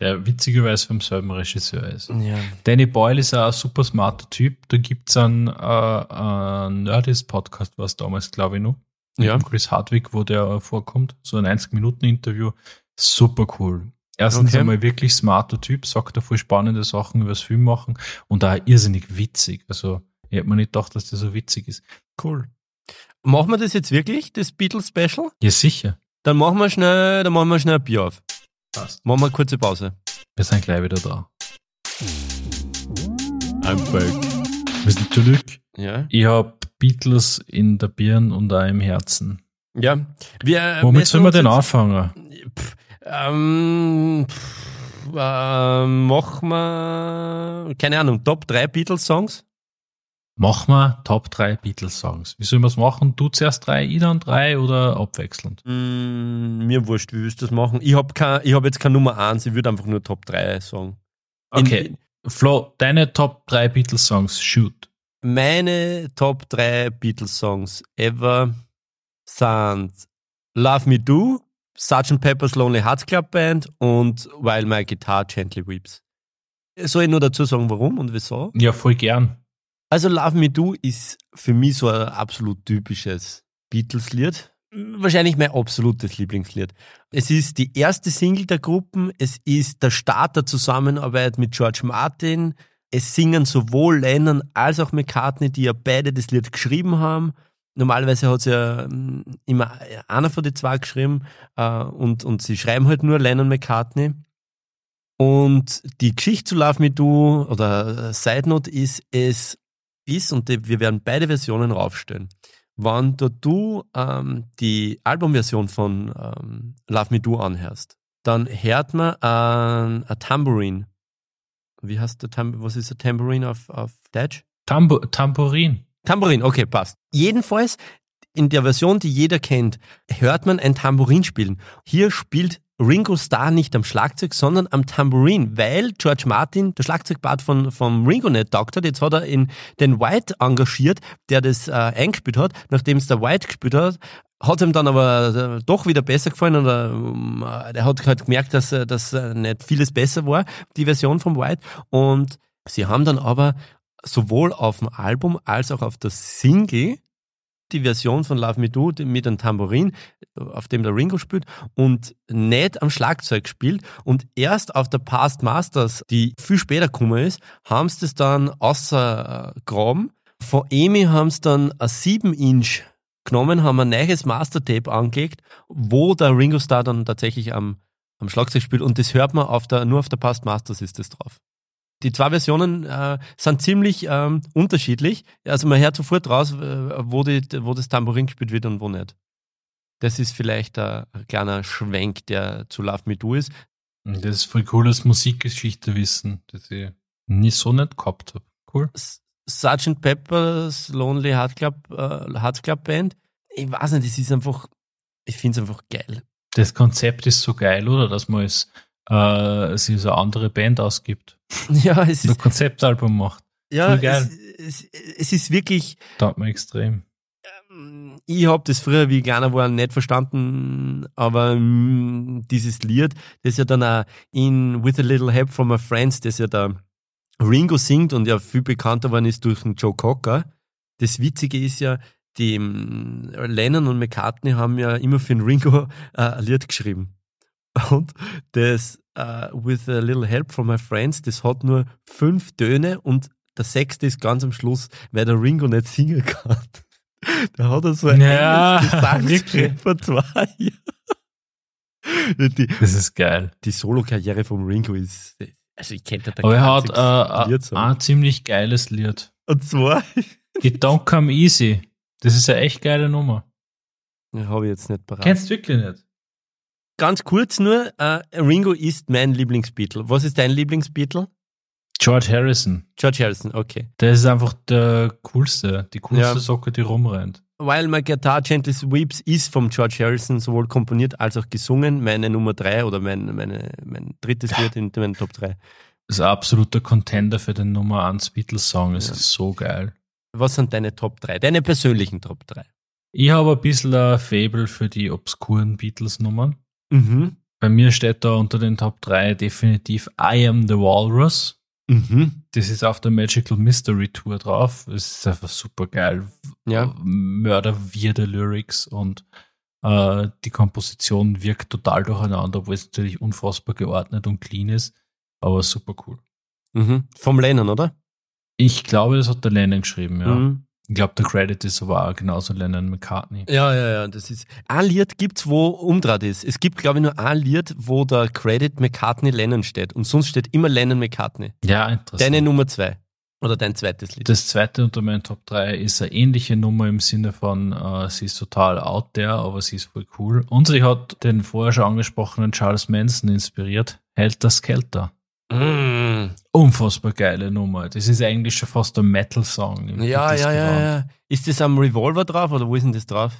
der witzigerweise vom selben Regisseur ist. Ja. Danny Boyle ist auch ein super smarter Typ. Da gibt's einen, äh, einen Nerdist-Podcast, war es damals, glaube ich, noch. Ja. Chris Hardwick, wo der vorkommt. So ein 90-Minuten-Interview. Super cool. Erstens Okay. einmal wirklich smarter Typ, sagt er voll spannende Sachen über das Film machen und auch irrsinnig witzig. Also, ich hätte mir nicht gedacht, dass der so witzig ist. Cool. Machen wir das jetzt wirklich, das Beatles Special? Ja, sicher. Dann machen wir schnell, dann machen wir schnell ein Bier auf. Passt. Machen wir eine kurze Pause. Wir sind gleich wieder da. I'm back. Wir sind zurück. Ja. Ich hab Beatles in der Birn und auch im Herzen. Ja. Wir, Womit wir sollen wir denn anfangen? Pff, ähm, pff, ähm, machen wir, keine Ahnung, Top 3 Beatles-Songs? Machen wir Top 3 Beatles-Songs. Wie sollen wir es machen? Du zuerst drei, ich dann drei oder abwechselnd? Mm, mir wurscht, wie willst du das machen? Ich habe hab jetzt keine Nummer 1, ich würde einfach nur Top 3 sagen. Okay. Flo, deine Top 3 Beatles-Songs, shoot. Meine Top 3 Beatles-Songs ever sind Love Me Do, Sgt. Pepper's Lonely Hearts Club Band und While My Guitar Gently Weeps. Soll ich nur dazu sagen, warum und wieso? Ja, voll gern. Also Love Me Do ist für mich so ein absolut typisches Beatles-Lied. Wahrscheinlich mein absolutes Lieblingslied. Es ist die erste Single der Gruppen, es ist der Start der Zusammenarbeit mit George Martin. Es singen sowohl Lennon als auch McCartney, die ja beide das Lied geschrieben haben. Normalerweise hat es ja mm, immer einer von den zwei geschrieben äh, und, und sie schreiben halt nur Lennon McCartney. Und die Geschichte zu Love Me Do oder äh, Side Note ist, es ist, und die, wir werden beide Versionen raufstellen, wenn da du ähm, die Albumversion von ähm, Love Me Do anhörst, dann hört man ähm, ein Tambourine. Wie heißt der Tam was ist der Tambourine auf, auf Deutsch? Tambo Tambourin. Tambourin, okay, passt. Jedenfalls, in der Version, die jeder kennt, hört man ein Tambourin spielen. Hier spielt Ringo Starr nicht am Schlagzeug, sondern am Tambourin, weil George Martin, der Schlagzeugpart von, von Ringo nicht taugt hat. Jetzt hat er in den White engagiert, der das äh, eingespielt hat. Nachdem es der White gespielt hat, hat ihm dann aber äh, doch wieder besser gefallen ähm, äh, er hat halt gemerkt, dass, äh, dass äh, nicht vieles besser war, die Version vom White. Und sie haben dann aber sowohl auf dem Album als auch auf der Single die Version von Love Me Do mit einem Tambourin, auf dem der Ringo spielt und nicht am Schlagzeug spielt und erst auf der Past Masters, die viel später gekommen ist, haben sie das dann ausgegraben. Von Amy haben sie dann ein 7-Inch genommen, haben ein neues Mastertape angelegt, wo der Ringo Starr dann tatsächlich am, am Schlagzeug spielt und das hört man auf der, nur auf der Past Masters ist das drauf. Die zwei Versionen äh, sind ziemlich ähm, unterschiedlich. Also man hört sofort raus, äh, wo, die, wo das Tambourin gespielt wird und wo nicht. Das ist vielleicht ein, ein kleiner Schwenk, der zu Love Me Do ist. Das ist voll cooles Musikgeschichte wissen, das ich nie so nicht gehabt habe. Cool. Sgt. Pepper's Lonely Heart Club, äh, Heart Club Band. Ich weiß nicht, es ist einfach, ich finde es einfach geil. Das Konzept ist so geil, oder? Dass man es äh, sich so eine andere Band ausgibt. Ja, es Ein ist, Konzeptalbum macht. ja, es, es, es ist wirklich, Taugt mir extrem. Ähm, Ich habe das früher, wie ich kleiner war, nicht verstanden, aber mm, dieses Lied, das ja dann auch in With a Little Help from My Friends, das ja der Ringo singt und ja viel bekannter worden ist durch den Joe Cocker. Das Witzige ist ja, die mm, Lennon und McCartney haben ja immer für den Ringo äh, ein Lied geschrieben. Und das äh, With a Little Help from My Friends, das hat nur fünf Töne und der sechste ist ganz am Schluss, weil der Ringo nicht singen kann. Da hat er so ein Ja, Gesangsrepertoire. die, Das ist geil. die Solo-Karriere vom Ringo ist, also ich kenne da Aber er hat äh, äh, ein ziemlich geiles Lied. Und zwar, Die Don't Come Easy. Das ist eine echt geile Nummer. habe ich jetzt nicht parat. Kennst du wirklich nicht? Ganz kurz nur, äh, Ringo ist mein Lieblingsbeatle. Was ist dein Lieblingsbeatle? George Harrison. George Harrison, okay. Der ist einfach der coolste, die coolste Ja. Socke, die rumrennt. While My Guitar Gently Weeps ist vom George Harrison sowohl komponiert als auch gesungen. Meine Nummer drei oder mein, meine, mein drittes Lied in meinen Top 3. Das ist ein absoluter Contender für den Nummer 1 Beatles-Song. Es Ja. ist so geil. Was sind deine Top 3? Deine persönlichen Top 3? Ich habe ein bisschen ein Fable für die obskuren Beatles-Nummern. Mhm. Bei mir steht da unter den Top 3 definitiv I Am the Walrus. Mhm. Das ist auf der Magical Mystery Tour drauf. Es ist einfach super geil. Ja. Mörderwirde Lyrics und äh, die Komposition wirkt total durcheinander, obwohl es natürlich unfassbar geordnet und clean ist, aber super cool. Mhm. Vom Lennon, oder? Ich glaube, das hat der Lennon geschrieben, ja. Mhm. Ich glaube, der Credit ist aber auch genauso Lennon McCartney. Ja, ja, ja. Das ist. Ein Lied gibt's, wo umdraht ist. Es gibt, glaube ich, nur ein Lied, wo der Credit McCartney Lennon steht. Und sonst steht immer Lennon McCartney. Ja, interessant. Deine Nummer zwei. Oder dein zweites Lied. Das zweite unter meinen Top 3 ist eine ähnliche Nummer im Sinne von, äh, sie ist total out there, aber sie ist voll cool. Und sie hat den vorher schon angesprochenen Charles Manson inspiriert. Hält das Kälter. Mm. Unfassbar geile Nummer. Das ist eigentlich schon fast ein Metal-Song. Ja, ja, ja, ja. Ist das am Revolver drauf oder wo ist denn das drauf?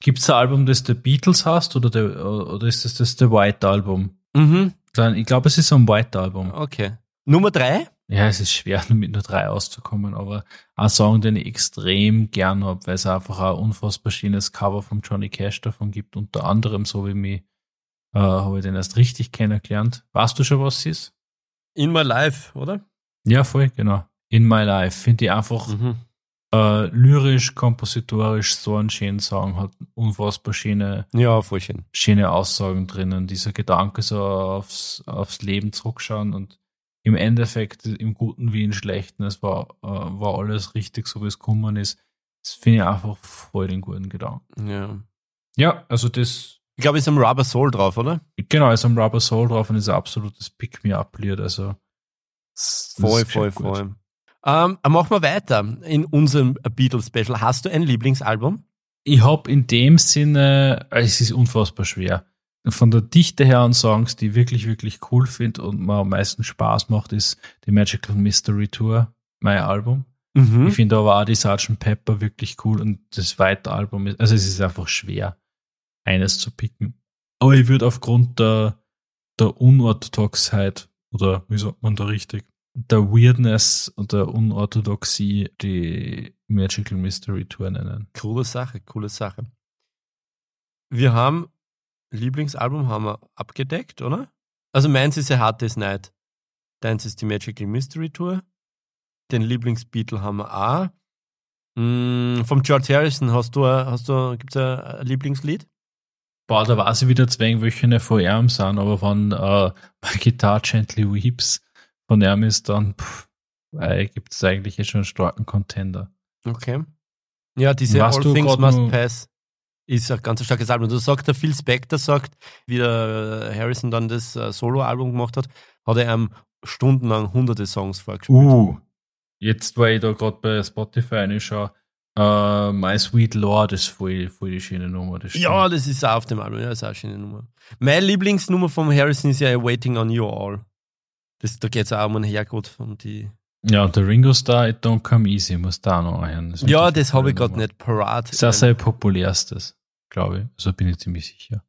Gibt es ein Album, das der Beatles hast oder, der, oder ist das das der White Album? Mhm. Dann, ich glaube, es ist ein White Album. Okay. Nummer drei? Ja, es ist schwer, mit nur drei auszukommen, aber ein Song, den ich extrem gern habe, weil es einfach ein unfassbar schönes Cover von Johnny Cash davon gibt. Unter anderem, so wie mich, äh, habe ich den erst richtig kennengelernt. Weißt du schon, was es ist? In My Life, oder? Ja, voll, genau. In My Life finde ich einfach Mhm. äh, lyrisch, kompositorisch so einen schönen Song, hat unfassbar schöne, Ja, voll schön. schöne Aussagen drinnen. Dieser Gedanke so aufs, aufs Leben zurückschauen und im Endeffekt, im Guten wie im Schlechten, es war, äh, war alles richtig, so wie es gekommen ist. Das finde ich einfach voll den guten Gedanken. Ja. Ja, also das, Ich glaube, ist am Rubber Soul drauf, oder? genau, ist am Rubber Soul drauf und ist ein absolutes Pick-Me-Up-Lied, also. Voll, voll, voll. Ähm, machen wir weiter in unserem Beatles-Special. Hast du ein Lieblingsalbum? Ich habe in dem Sinne, äh, es ist unfassbar schwer. Von der Dichte her an Songs, die ich wirklich, wirklich cool finde und mir am meisten Spaß macht, ist die Magical Mystery Tour, mein Album. Mhm. Ich finde aber auch die Sgt. Pepper wirklich cool und das zweite Album ist, also es ist einfach schwer, eines zu picken. Aber ich würde aufgrund der, der Unorthodoxheit, oder wie sagt man da richtig, der Weirdness und der Unorthodoxie die Magical Mystery Tour nennen. Coole Sache, coole Sache. Wir haben Lieblingsalbum haben wir abgedeckt, oder? Also meins ist A Hard Day's Night. Deins ist die Magical Mystery Tour. Den Lieblingsbeatle haben wir auch. Mm, vom George Harrison hast du, hast du, gibt's ein Lieblingslied? Boah, da weiß ich wieder zwei welche von ihm sind, aber wenn äh, Guitar Gently Weeps von ihm ist, dann gibt es eigentlich jetzt schon einen starken Contender. Okay. Ja, diese Warst All Things Must Pass ist ein ganz starkes Album. Du sagt der Phil Spector sagt, wie der Harrison dann das äh, Solo-Album gemacht hat, hat er ihm stundenlang hunderte Songs vorgespielt. Uh, jetzt war ich da gerade bei Spotify reinschaue, äh, My Sweet Lord ist voll, voll die schöne Nummer. Das. Ja, das ist auch auf dem Album. Ja, das ist auch eine schöne Nummer. Meine Lieblingsnummer vom Harrison ist ja Waiting on You All. Das, da geht es auch um einen Herrgott und die. ja, und der Ringo Starr, It Don't Come Easy, muss da noch einhören. Das Ja, das habe ich gerade nicht parat. Das ist auch sein populärstes, glaube ich. Also bin ich ziemlich sicher.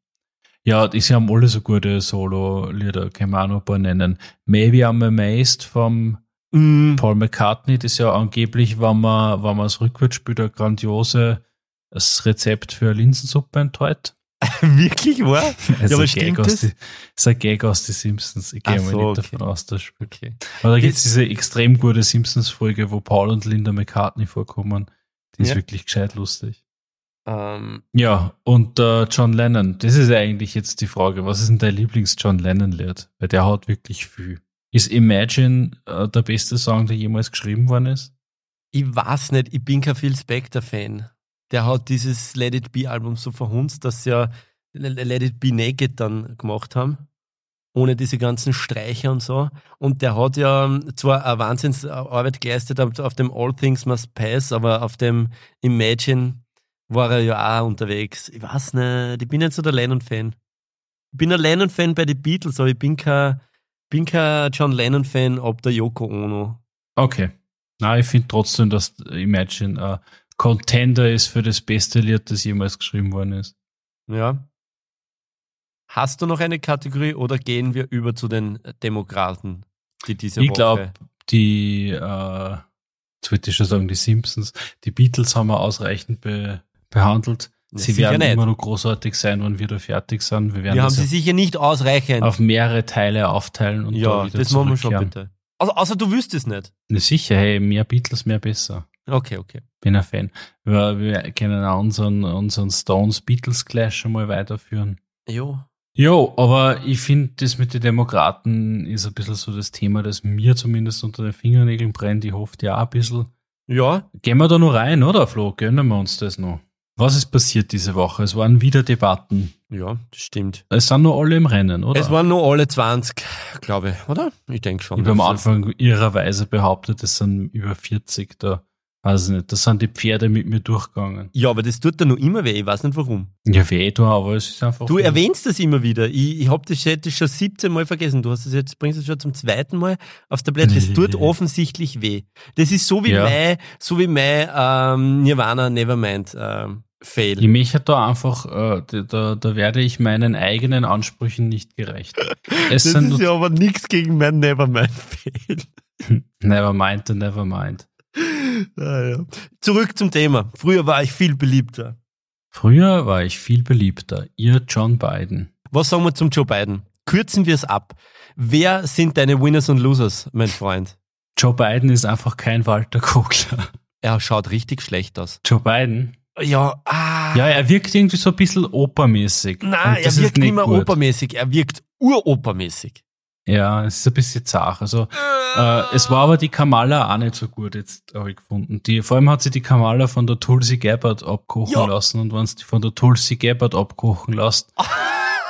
Ja, die haben alle so gute Solo-Lieder, kann man auch noch ein paar nennen. Maybe I'm Amazed vom Mm, Paul McCartney, das ist ja angeblich, wenn man, wenn man es rückwärts spielt, ein grandiose das Rezept für Linsensuppe enthält. wirklich wahr? Also aber stimmt das? die, ist ein Gag aus die Simpsons. Ich gehe mal so, nicht okay. davon aus, dass das spielt. Okay. Aber da gibt es diese extrem gute Simpsons-Folge, wo Paul und Linda McCartney vorkommen. Die ist Ja. wirklich gescheit lustig. Ähm, Ja, und äh, John Lennon, das ist ja eigentlich jetzt die Frage, was ist denn dein Lieblings-John Lennon-Lied? Weil der hat wirklich viel. Ist Imagine äh, der beste Song, der jemals geschrieben worden ist? ich weiß nicht, ich bin kein Phil Spector-Fan. Der hat dieses Let It Be-Album so verhunzt, dass sie ja Let It Be Naked dann gemacht haben. Ohne diese ganzen Streicher und so. Und der hat ja zwar eine Wahnsinnsarbeit geleistet auf auf dem All Things Must Pass, aber auf dem Imagine war er ja auch unterwegs. Ich weiß nicht, ich bin nicht so der Lennon-Fan. Ich bin ein Lennon-Fan bei den Beatles, aber ich bin kein, bin kein John Lennon-Fan ob der Yoko Ono. Okay. Na, ich finde trotzdem, dass Imagine ein Contender ist für das beste Lied, das jemals geschrieben worden ist. Ja. Hast du noch eine Kategorie oder gehen wir über zu den Demokraten, die diese ich Woche... glaube, die, äh, jetzt wollte ich schon sagen, die Simpsons, die Beatles haben wir ausreichend be behandelt. Sie sicher werden nicht. immer noch großartig sein, wenn wir da fertig sind. Wir werden Wir haben sie sicher nicht ausreichend. auf mehrere Teile aufteilen und da ja, wieder das machen wir schon bitte. Also, außer du wüsstest nicht. Na sicher, hey, mehr Beatles, mehr besser. Okay, okay. Bin ein Fan. Wir, wir können auch unseren, unseren Stones Beatles Clash schon mal weiterführen. Jo. Jo, aber ich finde, das mit den Demokraten ist ein bisschen so das Thema, das mir zumindest unter den Fingernägeln brennt. Ich hoffe, ja auch ein bisschen. Ja, Gehen wir da noch rein, oder Flo? Gönnen wir uns das noch. Was ist passiert diese Woche? Es waren wieder Debatten. ja, das stimmt. Es sind noch alle im Rennen, oder? Es waren nur alle 20, glaube ich, oder? Ich denke schon. ich habe am Das ist- Anfang irrerweise behauptet, es sind über 40 da. Weiß ich nicht. Da sind die Pferde mit mir durchgegangen. Ja, aber das tut dir noch immer weh, ich weiß nicht warum. Ja, weh da, aber es ist einfach. Du erwähnst das immer wieder. Ich, ich habe das jetzt schon 17 Mal vergessen. Du hast es jetzt, bringst es schon zum zweiten Mal aufs Tablett. Das tut offensichtlich weh. Das ist so wie Ja. mein, so wie mein ähm, Nirvana Nevermind ähm, Fail. Ich möchte da einfach, äh, da- da, werde ich meinen eigenen Ansprüchen nicht gerecht. Es das ist ja aber nichts gegen mein Nevermind Fail. never mind, never mind. Ah, ja. Zurück zum Thema. Früher war ich viel beliebter. Früher war ich viel beliebter. Ihr John Biden. Was sagen wir zum Joe Biden? Kürzen wir es ab. Wer sind deine Winners und Losers, mein Freund? Joe Biden ist einfach kein Walter Kogler. Er schaut richtig schlecht aus. Joe Biden? Ja, ah. Ja, er wirkt irgendwie so ein bisschen opermäßig. Nein, er wirkt nicht mehr gut. opermäßig, er wirkt uropermäßig. Ja, es ist ein bisschen zart. Also, äh, es war aber die Kamala auch nicht so gut, jetzt habe ich gefunden. Die, vor allem hat sie die Kamala von der Tulsi Gabbard abkochen Ja. lassen und wenn du die von der Tulsi Gabbard abkochen lässt,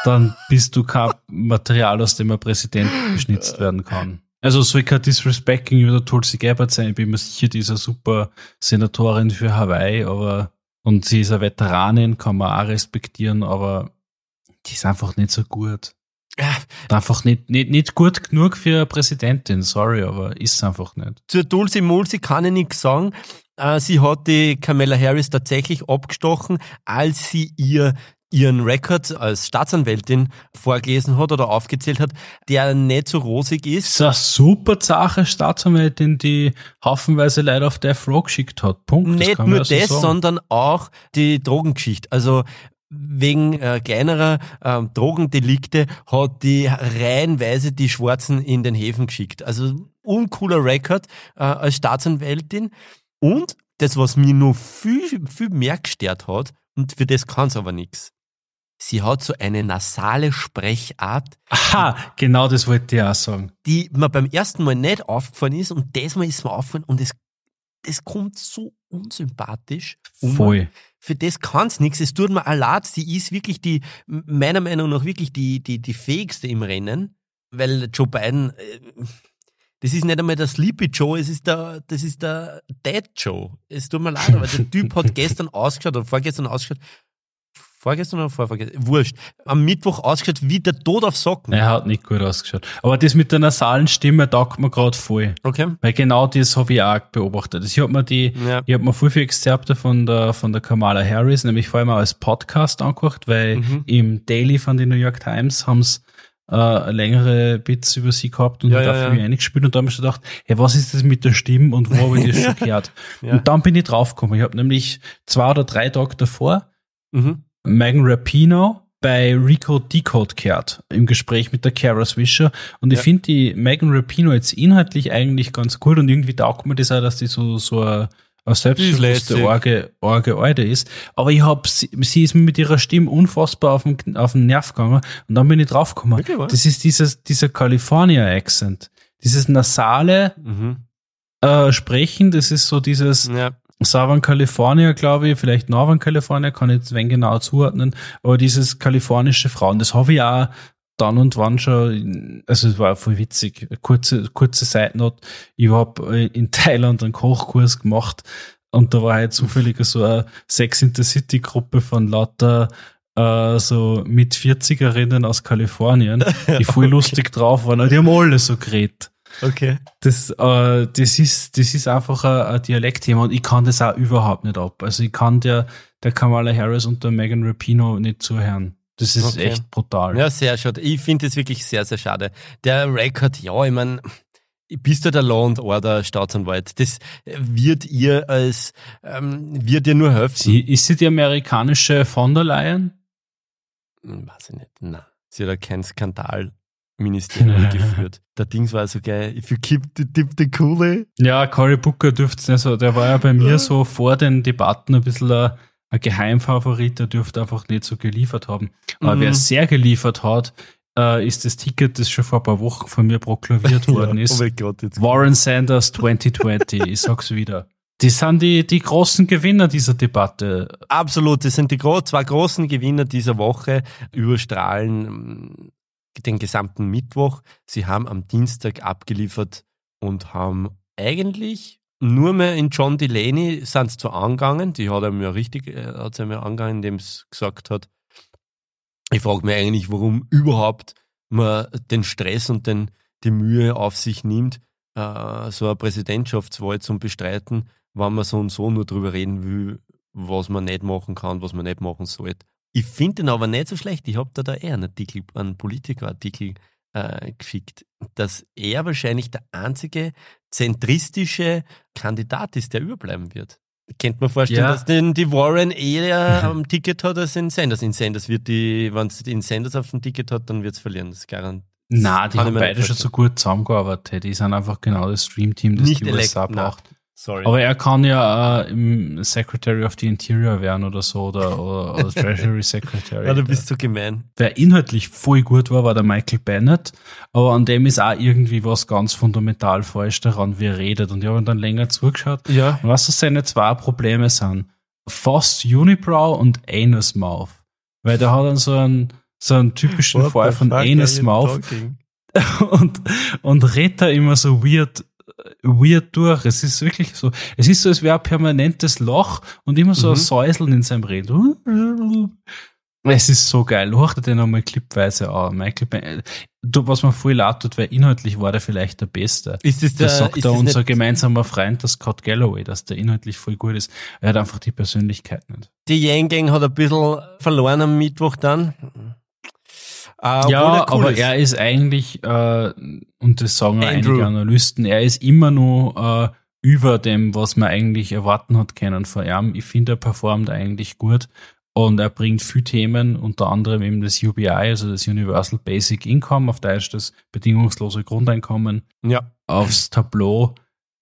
dann bist du kein Material, aus dem ein Präsident geschnitzt werden kann. Also soll kein Disrespect gegenüber der Tulsi Gabbard sein. Ich bin mir sicher, die ist eine super Senatorin für Hawaii, aber und sie ist eine Veteranin, kann man auch respektieren, aber die ist einfach nicht so gut. Einfach nicht, nicht, nicht gut genug für eine Präsidentin, sorry, aber ist einfach nicht. zur Dulce Mulsi kann ich nichts sagen. Äh, Sie hat die Kamala Harris tatsächlich abgestochen, als sie ihr ihren Rekord als Staatsanwältin vorgelesen hat oder aufgezählt hat, der nicht so rosig ist. ist eine super zache Staatsanwältin, die haufenweise Leute auf Death Row geschickt hat. Punkt. Das nicht nur ja so das, sagen. sondern auch die Drogengeschichte. Also wegen äh, kleinerer ähm, Drogendelikte hat die reihenweise die Schwarzen in den Häfen geschickt. Also uncooler Rekord äh, als Staatsanwältin. Und das, was mir noch viel, viel mehr gestört hat, und für das kann es aber nichts. Sie hat so eine nasale Sprechart, Aha, genau das wollte ich auch sagen. die mir beim ersten Mal nicht aufgefallen ist und das Mal ist mir aufgefallen und es, das kommt so unsympathisch. um. Voll. Für das kann's nichts. Es tut mir leid. Sie ist wirklich die, meiner Meinung nach wirklich die, die, die fähigste im Rennen, weil Joe Biden, äh, das ist nicht einmal der Sleepy Joe, es ist der, das ist der Dead Joe. Es tut mir leid, aber der Typ hat gestern ausgeschaut oder vorgestern ausgeschaut, vorgestern oder vorvorgestern, wurscht, am Mittwoch ausgeschaut wie der Tod auf Socken. Er hat nicht gut ausgeschaut. Aber das mit der nasalen Stimme taugt mir gerade voll. Okay? Weil genau das habe ich auch beobachtet. Ich habe mir die, Ja. ich habe mir voll viele Exzerpte von der, von der Kamala Harris, nämlich vor allem auch als Podcast angeguckt, weil Mhm. im Daily von den New York Times haben's äh, längere Bits über sie gehabt und Ja, hat ja, auch ja. eingespielt und da habe ich gedacht, hey, was ist das mit der Stimme und wo habe ich das schon gehört? Ja. Und dann bin ich draufgekommen. Ich habe nämlich zwei oder drei Tage davor Mhm. Megan Rapinoe bei Rico Decode gehört, im Gespräch mit der Kara Swisher. Und ich Ja. finde die Megan Rapinoe jetzt inhaltlich eigentlich ganz gut und irgendwie taugt mir das auch, dass die so, so eine, eine selbstbewusste, orge, orge Alte ist. Aber ich hab, sie, sie ist mir mit ihrer Stimme unfassbar auf den, auf den Nerv gegangen und dann bin ich draufgekommen. Das ist dieses, dieser California-Accent. Dieses nasale Mhm. äh, Sprechen, das ist so dieses, Ja. Southern California, glaube ich, vielleicht Northern California, kann ich jetzt wenn genau zuordnen, aber dieses kalifornische Frauen, das habe ich auch dann und wann schon, also es war voll witzig, kurze, kurze Seitennote, ich habe in Thailand einen Kochkurs gemacht und da war halt zufällig so eine Sex in the City Gruppe von lauter äh, so mit 40erinnen aus Kalifornien, die voll lustig drauf waren, und die haben alle so geredet. Okay. Das, äh, das ist, das ist einfach ein, ein Dialektthema und ich kann das auch überhaupt nicht ab. Also ich kann der, der Kamala Harris und der Megan Rapinoe nicht zuhören. Das ist Okay. echt brutal. Ja, sehr schade. Ich finde es wirklich sehr, sehr schade. Der Rekord, ja, ich meine, bist du der Law and Order Staatsanwalt. Das wird ihr als, ähm, wird ihr nur helfen. Sie, ist sie die amerikanische von der Leyen? Hm, Weiß ich nicht. Na, sie hat ja kein Skandalministerium geführt. Der Dings war so geil. If you keep the dip the Kohle. Ja, Cory Booker dürfte nicht so, der war ja bei mir so vor den Debatten ein bisschen ein, ein Geheimfavorit, der dürfte einfach nicht so geliefert haben. Aber Mhm. wer sehr geliefert hat, äh, ist das Ticket, das schon vor ein paar Wochen von mir proklaviert worden Oh ist. mein Gott, jetzt. Warren Sanders 2020, ich sag's wieder. Die sind die, die großen Gewinner dieser Debatte. Absolut, das sind die gro zwei großen Gewinner dieser Woche, überstrahlen den gesamten Mittwoch. Sie haben am Dienstag abgeliefert und haben eigentlich nur mehr in John Delaney sind sie angegangen, die hat er mir richtig, äh, hat sie mir angegangen, indem es gesagt hat, ich frage mich eigentlich, warum überhaupt man den Stress und den, die Mühe auf sich nimmt, äh, so eine Präsidentschaftswahl zum Bestreiten, wenn man so und so nur drüber reden will, was man nicht machen kann, was man nicht machen sollte. Ich finde den aber nicht so schlecht. Ich habe da, da eher einen Artikel, einen Politikerartikel äh, geschickt, dass er wahrscheinlich der einzige zentristische Kandidat ist, der überbleiben wird. Könnte man vorstellen, Ja. dass den, die Warren eher am Ticket hat als in Sanders. In Sanders wird die, wenn es in Sanders auf dem Ticket hat, dann wird es verlieren. Das ist garant. Na, die haben beide schon so gut zusammengearbeitet. Die sind einfach genau das Streamteam, das Nicht die USA braucht. Sorry. Aber er kann ja äh, im Secretary of the Interior werden oder so oder, oder, oder Treasury Secretary. ja, du bist so gemein. Wer inhaltlich voll gut war, war der Michael Bennett, aber an dem ist auch irgendwie was ganz fundamental falsch daran, wie er redet. Und ich habe dann länger zugeschaut. Ja. Und was so seine zwei Probleme sind? Fast Unibrow und Anus Mouth. Weil der hat dann so einen, so einen typischen Fall von Anus Mouth und, und redet da immer so weird, weird durch. Es ist wirklich so, es ist so, als wäre ein permanentes Loch und immer so ein Mhm. Säuseln in seinem Reden. Es ist so geil. Hör dir den einmal clipweise an. Michael Ben du, was mir voll leid tut, weil inhaltlich war der vielleicht der Beste. Ist das der, Das sagt ist da unser gemeinsamer Freund, der Scott Galloway, dass der inhaltlich voll gut ist. Er hat einfach die Persönlichkeit nicht. die Yang Gang hat ein bisschen verloren am Mittwoch dann. Äh, ja, cool aber ist. er ist eigentlich, äh, und das sagen auch Andrew. einige Analysten, er ist immer nur äh, über dem, was man eigentlich erwarten hat können von ihm. Ich finde, er performt eigentlich gut und er bringt viele Themen, unter anderem eben das UBI, also das Universal Basic Income, auf Deutsch das bedingungslose Grundeinkommen, ja. aufs Tableau,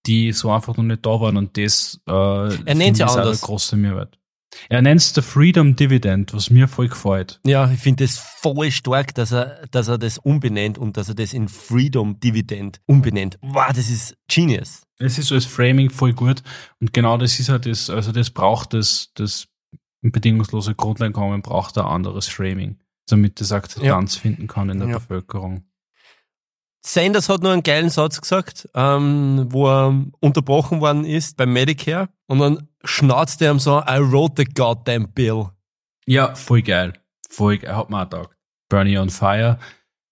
die so einfach noch nicht da waren und das äh, er nennt's ja ist auch der anders. große Mehrwert. Er nennt es der Freedom Dividend, was mir voll gefällt. Ja, ich finde das voll stark, dass er, dass er das umbenennt und dass er das in Freedom Dividend umbenennt. Wow, das ist genius. Es ist so als Framing voll gut und genau das ist halt das, also das braucht das, das bedingungslose Grundeinkommen braucht ein anderes Framing, damit das Akzeptanz finden kann in der Ja. Bevölkerung. Sanders hat nur einen geilen Satz gesagt, ähm, wo er unterbrochen worden ist beim Medicare und dann schnauzt er ihm so, I wrote the goddamn bill. Ja, voll geil. Voll geil. Hat mir auch gedacht. Bernie on Fire.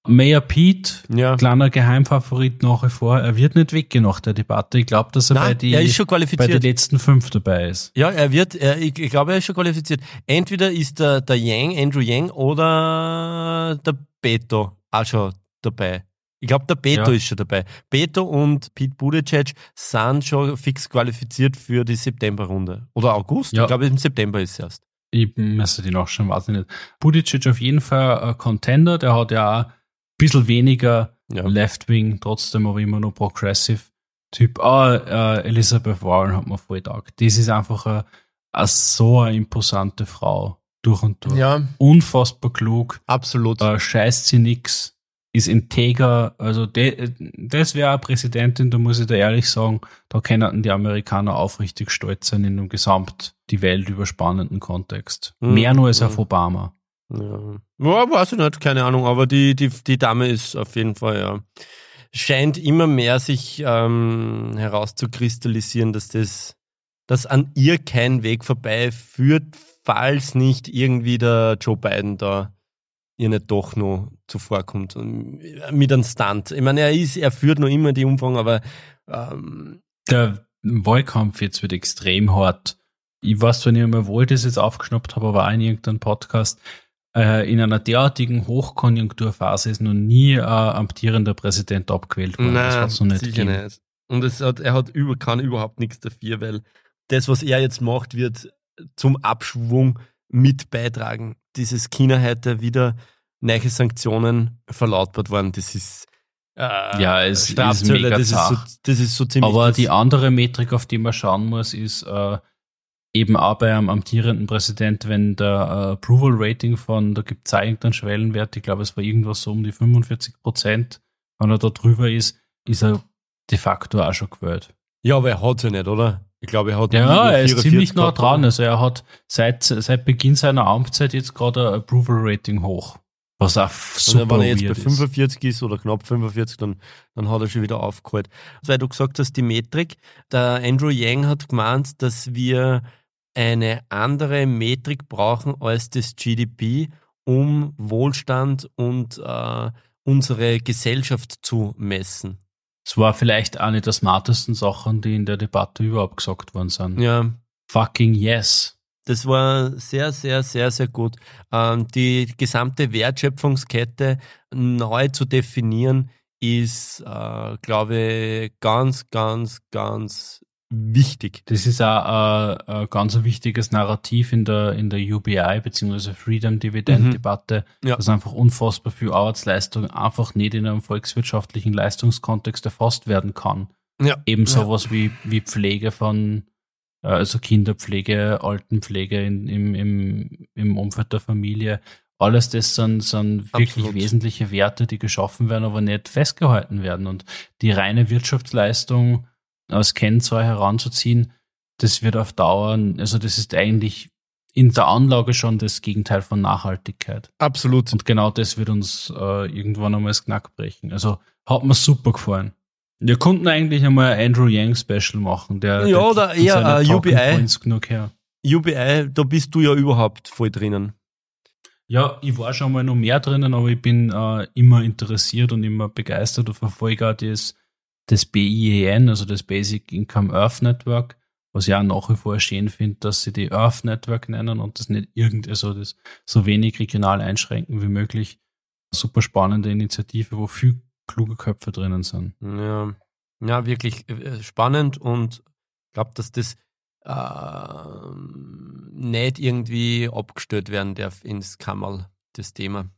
Mayor Pete, Ja. kleiner Geheimfavorit nach wie vor. Er wird nicht weggehen nach der Debatte. Ich glaube, dass er bei, Nein, die, er ist schon bei den qualifiziert. letzten fünf dabei ist. Ja, er wird, er, ich, ich glaube, er ist schon qualifiziert. Entweder ist der, der Yang, Andrew Yang oder der Beto auch schon dabei. Ich glaube, der Beto Ja. ist schon dabei. Beto und Pete Buttigieg sind schon fix qualifiziert für die Septemberrunde. Oder August? Ja. Ich glaube, im September ist es erst. Ich müsste die nachschauen, weiß ich nicht. Buttigieg auf jeden Fall ein Contender. Der hat ja auch ein bisschen weniger Ja. Left-Wing, trotzdem aber immer noch progressive Typ. Ah, äh, Elizabeth Warren hat mir voll gedacht. Das ist einfach eine, eine so eine imposante Frau. Durch und durch. ja, Unfassbar klug. absolut. Äh, scheißt sie nix. Ist integer. Also, de, das wäre eine Präsidentin, da muss ich da ehrlich sagen, da können die Amerikaner aufrichtig stolz sein in einem gesamt die Welt überspannenden Kontext. Mhm. Mehr nur als auf Mhm. Obama. Ja. ja, weiß ich nicht, keine Ahnung, aber die, die, die Dame ist auf jeden Fall, ja. Scheint immer mehr sich ähm, herauszukristallisieren, dass das, dass an ihr kein Weg vorbei führt, falls nicht irgendwie der Joe Biden da ihr nicht doch noch zuvorkommt. Mit einem Stunt. Ich meine, er ist, er führt noch immer die Umfang, aber ähm, Der Wahlkampf jetzt wird extrem hart. Ich weiß zwar nicht mehr, wo ich das jetzt aufgeschnappt habe, aber auch in irgendeinem Podcast. äh, in einer derartigen Hochkonjunkturphase ist noch nie ein amtierender Präsident abgewählt worden. das Nein, hat's noch nicht sicher gegeben. nicht. Und es hat, er hat über, kann überhaupt nichts dafür, weil das, was er jetzt macht, wird zum Abschwung mit beitragen. Dieses China heute wieder neue Sanktionen verlautbart worden. Das ist äh, Ja, es ist mega das, ist so, das ist so ziemlich. Aber die andere Metrik, auf die man schauen muss, ist äh, eben auch bei einem amtierenden Präsident, wenn der äh, Approval Rating von, da gibt es irgendeinen Schwellenwert, ich glaube, es war irgendwas so um die 45 Prozent, wenn er da drüber ist, ist er de facto auch schon gewählt. ja, aber er hat ja nicht, oder? Ich glaube, er hat Ja, er ist 44 ziemlich nah dran. Also er hat seit, seit Beginn seiner Amtszeit jetzt gerade ein Approval Rating hoch. Was auch super wenn er jetzt bei weird ist. 45 ist oder knapp 45, dann, dann hat er schon wieder aufgeholt. Weil du gesagt hast, die Metrik, der Andrew Yang hat gemeint, dass wir eine andere Metrik brauchen als das GDP, um Wohlstand und äh, unsere Gesellschaft zu messen. Es war vielleicht eine der smartesten Sachen, die in der Debatte überhaupt gesagt worden sind. Ja, Fucking yes. Das war sehr, sehr, sehr, sehr gut. Ähm, die gesamte Wertschöpfungskette neu zu definieren, ist, äh, glaube ich, ganz, ganz, ganz wichtig. Das ist auch äh, ein ganz ein wichtiges Narrativ in der, in der UBI bzw. Freedom Dividend Debatte, Mhm. Ja. dass einfach unfassbar viel Arbeitsleistung einfach nicht in einem volkswirtschaftlichen Leistungskontext erfasst werden kann. Ja. Eben Ja. sowas wie, wie Pflege von, äh, also Kinderpflege, Altenpflege in, im, im, im Umfeld der Familie. Alles das sind, sind wirklich Absolut. wesentliche Werte, die geschaffen werden, aber nicht festgehalten werden. Und die reine Wirtschaftsleistung als Kennzahl heranzuziehen, das wird auf Dauer, also das ist eigentlich in der Anlage schon das Gegenteil von Nachhaltigkeit. Absolut. Und genau das wird uns äh, irgendwann einmal das Knack brechen. Also hat mir super gefallen. Wir konnten eigentlich einmal ein Andrew Yang Special machen. Der, Ja, der oder eher, Talking UBI. Genug her. UBI, da bist du ja überhaupt voll drinnen. Ja, ich war schon mal noch mehr drinnen, aber ich bin äh, immer interessiert und immer begeistert und verfolge auch das, das BIEN, also das Basic Income Earth Network, was auch nach wie vor schön finde, dass sie die Earth Network nennen und das nicht irgend, also das so wenig regional einschränken wie möglich. Super spannende Initiative, wo viel kluge Köpfe drinnen sind. Ja, ja wirklich äh, spannend und ich glaube, dass das ähm, nicht irgendwie abgestellt werden darf ins Kammerl, das Thema.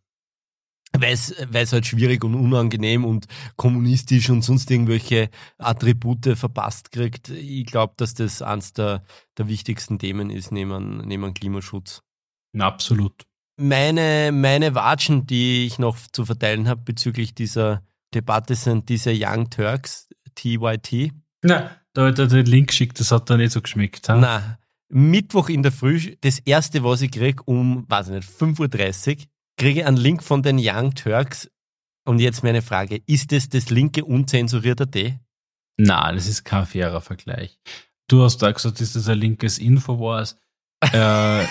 Weil es weil es halt schwierig und unangenehm und kommunistisch und sonst irgendwelche Attribute verpasst kriegt. Ich glaube, dass das eines der, der wichtigsten Themen ist neben, neben Klimaschutz. Na, absolut. Meine, meine Watschen, die ich noch zu verteilen habe bezüglich dieser Debatte, sind diese Young Turks, TYT. Na, da hat er den Link geschickt, das hat da nicht so geschmeckt. Ha? Na, Mittwoch in der Früh, das erste, was ich krieg, um, weiß ich nicht, 5.30 Uhr, kriege ich einen Link von den Young Turks. Und jetzt meine Frage, ist das das linke unzensurierte D? Na, das ist kein fairer Vergleich. Du hast da gesagt, ist das ein linkes Infowars. äh, ja,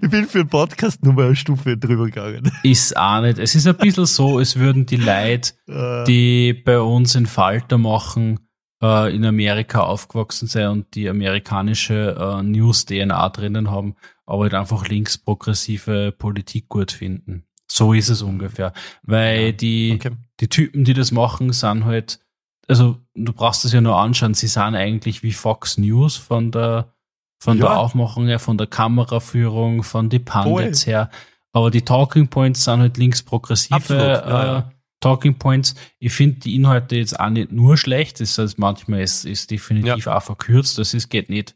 ich bin für den Podcast nur mal eine Stufe drüber gegangen. ist auch nicht. Es ist ein bisschen so, es würden die Leute, Äh, die bei uns in Falter machen, äh, in Amerika aufgewachsen sein und die amerikanische äh, News-DNA drinnen haben, aber halt einfach linksprogressive Politik gut finden. So ist es ungefähr. Weil die, okay. die Typen, die das machen, sind halt, also du brauchst das ja nur anschauen, sie sind eigentlich wie Fox News von der, von Ja. der Aufmachung her, von der Kameraführung, von die Pundits Voll. her. Aber die Talking Points sind halt linksprogressive Absolut, ja, ja. Talking Points. Ich finde die Inhalte jetzt auch nicht nur schlecht, das heißt, manchmal ist, ist definitiv auch verkürzt. Das ist, geht nicht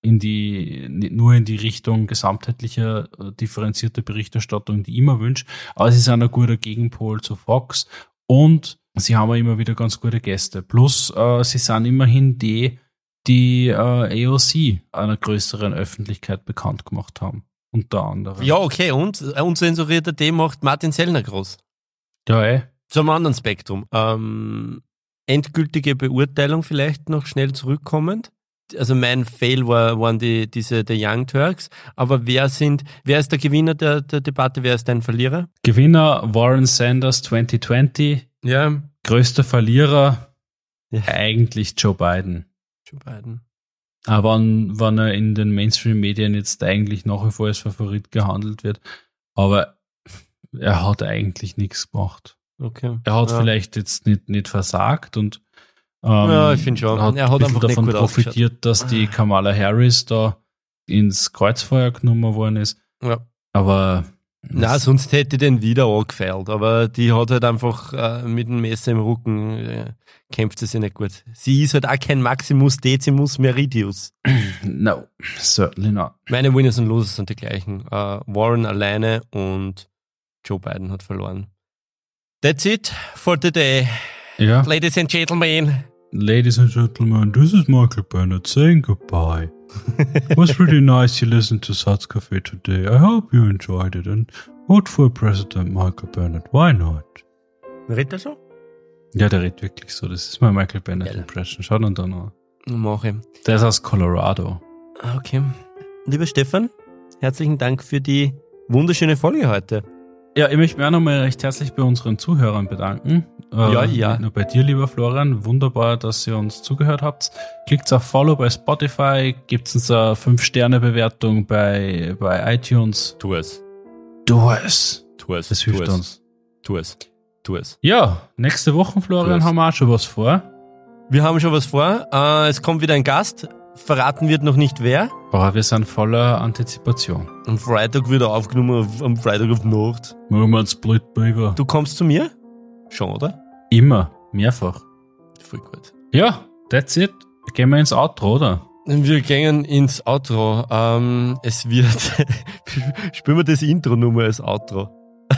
in die, nicht nur in die Richtung gesamtheitlicher, äh, differenzierter Berichterstattung, die ich immer wünsche. Aber sie sind ein guter Gegenpol zu Fox und sie haben auch immer wieder ganz gute Gäste. Plus, äh, sie sind immerhin die, die äh, AOC einer größeren Öffentlichkeit bekannt gemacht haben. Unter anderem. Ja, okay, und äh, unzensurierter D macht Martin Sellner groß. Ja, eh. Zum anderen Spektrum. Ähm, endgültige Beurteilung vielleicht noch schnell zurückkommend. Also mein Fail war, waren die, diese The Young Turks. Aber wer sind, wer ist der Gewinner der, der Debatte? Wer ist dein Verlierer? Gewinner Warren Sanders 2020. Ja. Größter Verlierer Ja. eigentlich Joe Biden. Joe Biden. Aber wann, wann er in den Mainstream-Medien jetzt eigentlich nach wie vor als Favorit gehandelt wird. aber er hat eigentlich nichts gemacht. Okay. Er hat ja. vielleicht jetzt nicht, nicht versagt und ähm, Ja, ich find schon. Hat Er hat einfach davon profitiert, dass die Kamala Harris da ins Kreuzfeuer genommen worden ist. Ja. Aber Na, sonst hätte den wieder angefeilt, aber die hat halt einfach äh, mit dem Messer im Rücken äh, kämpft sie sich nicht gut. Sie ist halt auch kein Maximus Decimus Meridius. no, certainly not. Meine Winners und Losers sind die gleichen. Äh, Warren alleine und Joe Biden hat verloren. That's it for today, Ja, ladies and gentlemen. ladies and gentlemen, this is Michael Bennett saying goodbye. It was really nice you listened to Satz Cafe today. I hope you enjoyed it and vote for President Michael Bennett. Why not? Redet er so? Ja, der redet wirklich so. Das ist mein Michael Bennett Geil. Impression. Schau dann da noch. Mache. Der ist aus Colorado. Okay. Lieber Stefan, herzlichen Dank für die wunderschöne Folge heute. Ja, ich möchte mich auch nochmal recht herzlich bei unseren Zuhörern bedanken. Äh, Ja, ja. Nicht nur bei dir, lieber Florian. Wunderbar, dass ihr uns zugehört habt. Klickt auf Follow bei Spotify, gebt uns eine 5-Sterne-Bewertung bei, bei iTunes. Tu es. Du es. Tu es. Das tu hilft es. uns. Tu es. Tu es. Ja, nächste Woche, Florian, haben wir auch schon was vor. Wir haben schon was vor. Äh, es kommt wieder ein Gast. Verraten wird noch nicht wer. Aber wir sind voller Antizipation. Am Freitag wird er aufgenommen, auf, am Freitag auf Nacht. Machen wir einen Split Beaver. Du kommst zu mir? Schon, oder? Immer, mehrfach. Voll gut. Ja, that's it. Gehen wir ins Outro, oder? Wir gehen ins Outro. Ähm, es wird. Spielen wir das Intro nur mal als Outro.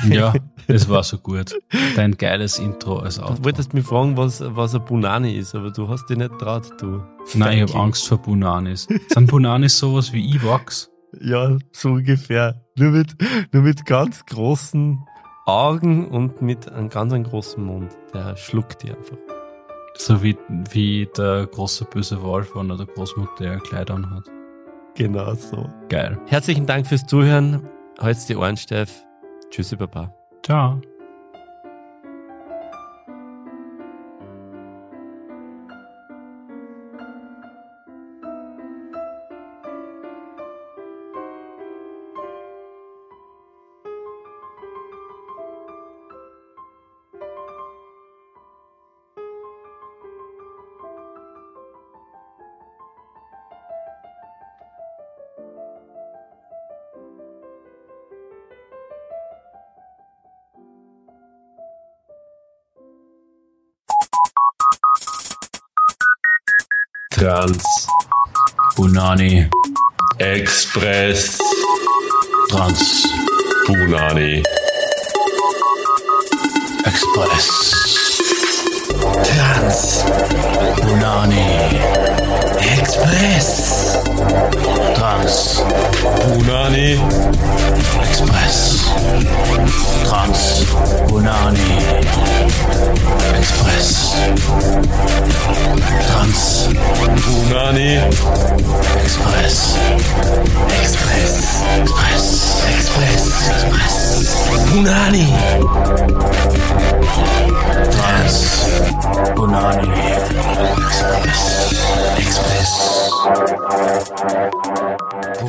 Ja, es war so gut. Dein geiles Intro als Du Outro. wolltest mich fragen, was, was ein Punani ist, aber du hast dich nicht traut, du. Nein, ich habe. Angst vor Bunanis. Sind Bunanis sowas wie Evox? Ja, so ungefähr. Nur mit, nur mit ganz großen Augen und mit einem ganz einem großen Mund. Der schluckt die einfach. So wie, wie der große böse Wolf von der Großmutter der Kleid anhat. Genau so. Geil. Herzlichen Dank fürs Zuhören. Halt's die Ohren steif. Tschüssi, Baba. Ciao. Trans Bunani. Express Trans. Punani Express. Trans Unani Express. Trans. Unani. Express. Trans. Unani. Express. Trans. Unani. Express. Express. Express. Express. Express. Unani. Trans. Bunani Express. Express. Bunani.